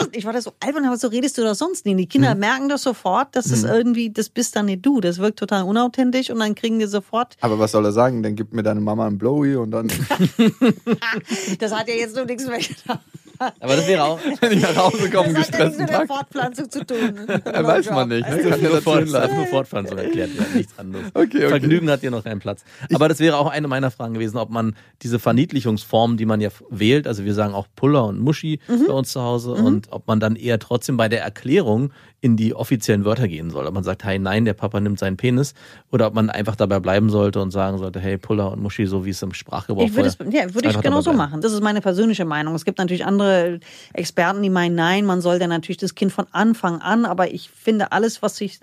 S6: ist, ich war da so albern, aber so redest du doch sonst nie. Die Kinder
S5: Mhm.
S6: merken das sofort, dass das irgendwie, das bist dann nicht du. Das wirkt total unauthentisch und dann kriegen die sofort,
S5: Aber was soll er sagen? Dann gibt mir deine Mama einen Blowy und dann,
S6: das hat ja jetzt nur nichts mehr getan.
S4: Aber das wäre auch.
S5: wenn ich nach Hause komme, einen
S6: Das hat ja mit der Fortpflanzung zu tun.
S5: weiß man nicht. Ne? Kann ja
S4: nur, Fort, nur Fortpflanzung erklärt werden, nichts anderes.
S5: Okay, okay.
S4: Vergnügen hat hier noch keinen Platz. Aber das wäre auch eine meiner Fragen gewesen, ob man diese Verniedlichungsform, die man ja wählt, also wir sagen auch Puller und Muschi
S6: Mhm.
S4: bei uns zu Hause, und ob man dann eher trotzdem bei der Erklärung in die offiziellen Wörter gehen soll. Ob man sagt, hey, nein, der Papa nimmt seinen Penis, oder ob man einfach dabei bleiben sollte und sagen sollte, hey, Puller und Muschi, so wie es im Sprachgebrauch
S6: Ich würde ja, würde ich genau so machen. Das ist meine persönliche Meinung. Es gibt natürlich andere Experten, die meinen, nein, man soll dann natürlich das Kind von Anfang an, aber ich finde, alles, was sich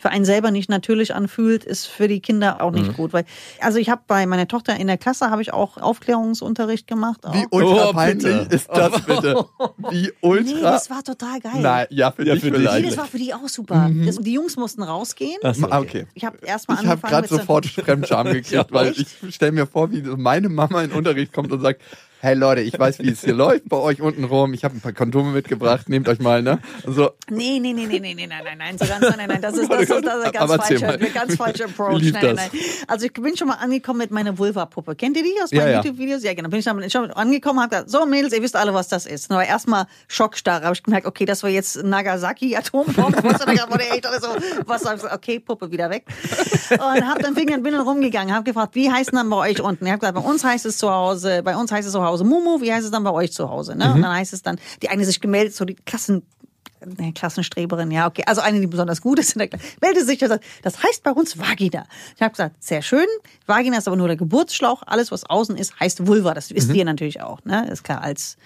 S6: für einen selber nicht natürlich anfühlt, ist für die Kinder auch
S4: Mhm.
S6: nicht gut. Weil, also ich habe bei meiner Tochter in der Klasse habe ich auch Aufklärungsunterricht gemacht. Auch.
S5: Wie ultra
S4: Oh,
S5: peinlich ist das bitte? Wie
S6: Nee,
S5: ultra.
S6: das war total geil.
S5: Nein, ja, für dich.
S6: Nee,
S5: vielleicht.
S6: Das war für die auch super. Das, die Jungs mussten rausgehen.
S4: Ach so,
S5: Ah, okay.
S6: Ich habe erstmal
S5: Ich habe gerade sofort Fremdscham gekriegt,
S4: Ja,
S5: weil
S4: echt?
S5: ich stelle mir vor, wie meine Mama in den Unterricht kommt und sagt, hey Leute, ich weiß, wie es hier läuft bei euch unten rum. Ich habe ein paar Kondome mitgebracht, nehmt euch mal, ne? Und so,
S6: Nee, nee, nee, nee, nee, nee, nein, nein, nein, so ganz, nein, nein, nein, das ist, das ist, das ist ganz
S5: Aber erzähl
S6: falscher,
S5: mal.
S6: ein ganz falscher Approach. Nein, nein,
S5: das?
S6: nein. Also ich bin schon mal angekommen mit meiner Vulva-Puppe. Kennt ihr die aus
S5: Ja,
S6: meinen
S5: ja.
S6: YouTube-Videos? Ja, genau. Bin ich dann schon angekommen, habe gesagt, so Mädels, ihr wisst alle, was das ist. Aber erstmal Schockstarre. Habe ich gemerkt, okay, das war jetzt Nagasaki Atombombe. Was so? Hab ich okay, Puppe wieder weg. Und habe dann bin dann rumgegangen, habe gefragt, wie heißt denn dann bei euch unten? Ich habe gesagt, bei uns heißt es zu Hause, bei uns heißt es zu Hause Mumu, wie heißt es dann bei euch zu Hause? Ne? Und dann heißt es dann, die eine sich gemeldet, so die Klassen Nee, Klassenstreberin, ja, okay. Also eine, die besonders gut ist in der Klasse. Meldete sich, das, das heißt bei uns Vagina. Ich habe gesagt, sehr schön. Vagina ist aber nur der Geburtsschlauch. Alles, was außen ist, heißt Vulva. Das wisst ihr natürlich auch, ne? Ist klar, als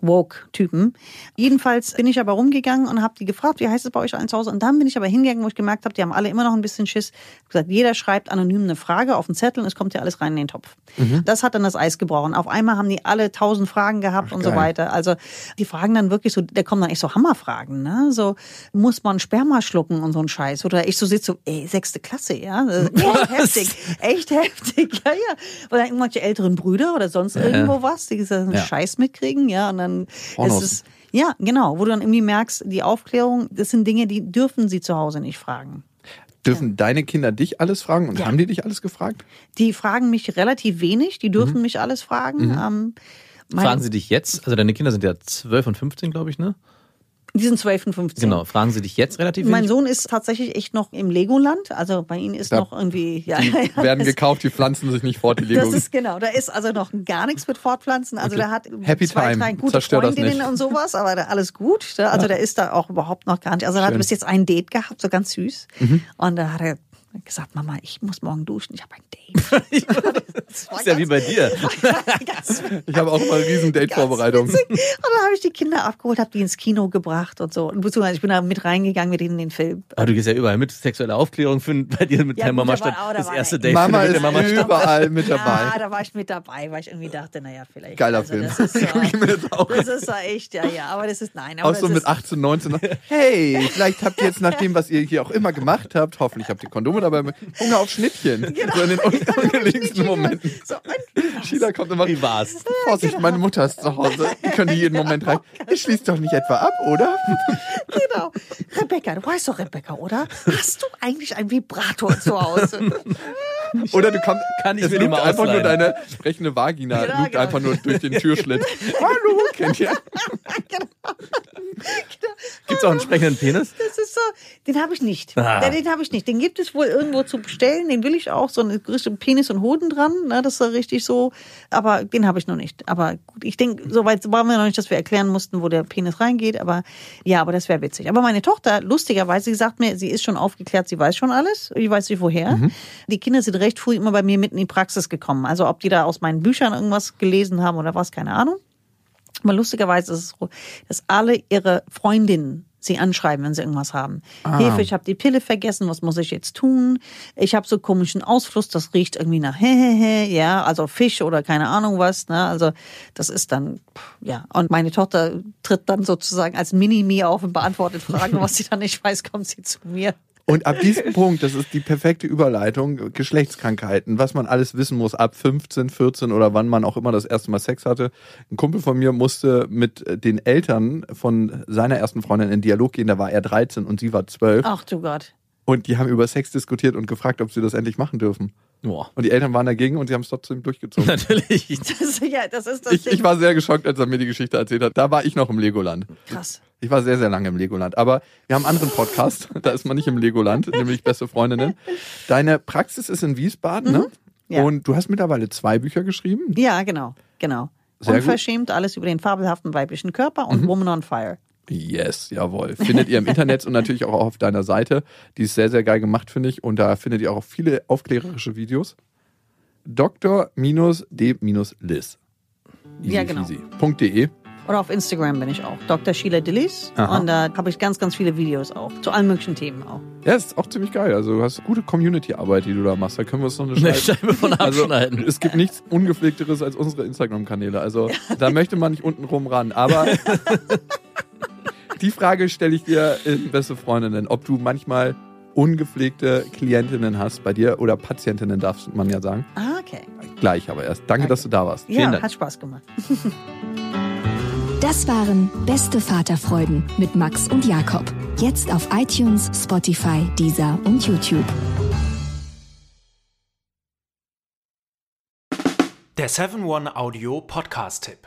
S6: Woke-Typen. Jedenfalls bin ich aber rumgegangen und habe die gefragt, wie heißt es bei euch allen zu Hause? Und dann bin ich aber hingegangen, wo ich gemerkt habe, die haben alle immer noch ein bisschen Schiss. Hab gesagt, jeder schreibt anonym eine Frage auf einen Zettel und es kommt ja alles rein in den Topf. Das hat dann das Eis gebrochen. Auf einmal haben die alle tausend Fragen gehabt und so
S5: geil.
S6: weiter. Also die fragen dann wirklich so, da kommen dann echt so Hammerfragen, ne? So, muss man Sperma schlucken und so ein Scheiß? Oder ich so sitze so, ey, sechste Klasse, ja? Echt heftig, echt heftig, ja, ja. Oder irgendwelche älteren Brüder oder sonst irgendwo was, die diesen
S4: Ja.
S6: Scheiß mitkriegen, ja? Und dann
S5: Pornos.
S6: ist es, ja, genau, wo du dann irgendwie merkst, die Aufklärung, das sind Dinge, die dürfen sie zu Hause nicht fragen.
S5: dürfen deine Kinder dich alles fragen und
S6: Ja.
S5: haben die dich alles gefragt?
S6: Die fragen mich relativ wenig, die dürfen mich alles fragen. Ähm, meine-
S4: Fragen sie dich jetzt, also deine Kinder sind ja 12 und 15, glaube ich, ne?
S6: Die sind 12 und 15.
S4: Genau, fragen sie dich jetzt relativ
S6: Mein
S4: wenig?
S6: Sohn ist tatsächlich echt noch im Legoland. Also bei ihnen ist
S5: Da-
S6: noch irgendwie, ja,
S5: Die
S6: ja, ja,
S5: werden gekauft, die pflanzen sich nicht fort, die Lego.
S6: Das ist genau, da ist also noch gar nichts mit Fortpflanzen. Also
S5: Okay.
S6: der hat
S5: Happy
S6: zwei,
S5: time.
S6: drei gute
S5: Zerstör das
S6: Freundinnen
S5: nicht.
S6: und sowas, aber da alles gut. Also der ist da auch überhaupt noch gar nicht. Also er hat.
S5: Mhm.
S6: bis jetzt ein Date gehabt, so ganz süß. Und da hat er gesagt, Mama, ich muss morgen duschen, ich habe ein Date. das
S4: ist ja wie bei dir.
S6: ganz,
S5: ich habe auch mal eine riesen Date-Vorbereitung.
S6: und dann habe ich die Kinder abgeholt, habe die ins Kino gebracht und so. Und beziehungsweise ich bin da mit reingegangen mit ihnen in den Film.
S4: Aber du gehst ja überall mit. Sexuelle Aufklärung findet bei dir mit
S6: Ja,
S4: deiner Mama statt.
S6: da
S4: Das erste
S6: er-
S4: Date
S5: Mama ist
S4: mit der Mama statt.
S5: überall mit
S6: Ja,
S5: dabei.
S6: da war ich mit dabei, weil ich irgendwie dachte, naja, vielleicht.
S5: Geiler
S6: also,
S5: Film.
S6: Das ist, so,
S5: Guck ich mir jetzt auch
S6: das ist so echt, ja, ja. Aber das ist, nein. Aber
S5: Auch so
S6: ist,
S5: mit 18, 19. Hey, vielleicht habt ihr jetzt nach dem, was ihr hier auch immer gemacht habt, hoffentlich habt ihr Kondome mit Hunger auf Schnittchen. So in den un ungelegensten Momenten.
S6: So,
S5: Sheila kommt immer.
S4: Wie war's?
S5: Vorsicht, meine Mutter ist zu Hause. Die können jeden Moment rein. Ihr schließt doch nicht etwa ab, oder?
S6: genau. Rebecca, du weißt doch, Rebecca, oder? Hast du eigentlich einen Vibrator zu Hause?
S5: Oder du kommst,
S4: Kann ich
S5: es
S4: mir
S5: lugt einfach nur deine sprechende Vagina,
S6: Genau,
S5: lugt
S6: genau.
S5: einfach nur durch den Türschlitz. Hallo, kennt ihr?
S4: Gibt's auch einen sprechenden Penis?
S6: Das ist so, den habe ich nicht.
S4: Ah.
S6: Ja, Den habe ich nicht. Den gibt es wohl irgendwo zu bestellen. Den will ich auch. So einen richtigen Penis und Hoden dran. Ne, das ist ja richtig so. Aber den habe ich noch nicht. Aber gut, ich denke, soweit waren wir noch nicht, dass wir erklären mussten, wo der Penis reingeht. Aber ja, aber das wäre witzig. Aber meine Tochter, lustigerweise, sie sagt mir, sie ist schon aufgeklärt, sie weiß schon alles. Ich weiß nicht woher. Die Kinder sind recht früh immer bei mir mitten in die Praxis gekommen. Also ob die da aus meinen Büchern irgendwas gelesen haben oder was, keine Ahnung. Aber lustigerweise ist es so, dass alle ihre Freundinnen sie anschreiben, wenn sie irgendwas haben. Hilfe, ich habe die Pille vergessen, was muss ich jetzt tun? Ich habe so komischen Ausfluss, das riecht irgendwie nach Hehehe, ja, also Fisch oder keine Ahnung was, ne? Also das ist dann ja, und meine Tochter tritt dann sozusagen als Mini-Me auf und beantwortet Fragen, was sie dann nicht weiß, kommt sie zu mir.
S5: Und ab diesem Punkt, das ist die perfekte Überleitung, Geschlechtskrankheiten, was man alles wissen muss ab 15, 14 oder wann man auch immer das erste Mal Sex hatte. Ein Kumpel von mir musste mit den Eltern von seiner ersten Freundin in Dialog gehen, da war er 13 und sie war 12
S6: Ach du Gott.
S5: und die haben über Sex diskutiert und gefragt, ob sie das endlich machen dürfen.
S4: Boah.
S5: Und die Eltern waren dagegen und sie haben es trotzdem durchgezogen.
S4: Natürlich.
S6: Das, ist- ja, das ist das
S5: Ich, ich war sehr geschockt, als er mir die Geschichte erzählt hat. Da war ich noch im Legoland.
S6: krass.
S5: Ich war sehr, sehr lange im Legoland. Aber wir haben einen anderen Podcast. Da ist man nicht im Legoland, nämlich Beste Freundinnen. Deine Praxis ist in Wiesbaden, ne?
S6: Mhm. Ja.
S5: Und du hast mittlerweile zwei Bücher geschrieben.
S6: Ja, genau, genau.
S5: Sehr gut. Mhm.
S6: Unverschämt, alles über den fabelhaften weiblichen Körper und Woman on Fire.
S5: Yes, jawohl. Findet ihr im Internet und natürlich auch auf deiner Seite. Die ist sehr, sehr geil gemacht, finde ich. Und da findet ihr auch viele aufklärerische Videos. Dr-D-Liz.
S6: Ja, genau.
S5: .de.
S6: Oder auf Instagram bin ich auch. Dr. Sheila Dillis.
S5: Aha.
S6: Und da habe ich ganz, ganz viele Videos auch. Zu allen möglichen Themen auch.
S5: Ja, ist auch ziemlich geil. Also du hast gute Community-Arbeit, die du da machst. Da können wir uns noch eine
S4: Eine Scheibe von
S5: Also,
S4: abschneiden.
S5: es gibt nichts ungepflegteres als unsere Instagram-Kanäle. Also da möchte man nicht unten rum ran. Aber die Frage stelle ich dir in Beste Freundinnen, ob du manchmal ungepflegte Klientinnen hast bei dir oder Patientinnen, darf man ja sagen.
S6: Ah, okay.
S5: gleich aber erst. Danke, dass du da warst.
S6: Ja,
S4: Dank.
S6: hat Spaß gemacht.
S1: Das waren Beste Vaterfreuden mit Max und Jakob. Jetzt auf iTunes, Spotify, Deezer und YouTube.
S7: Der 7-One Audio Podcast-Tipp.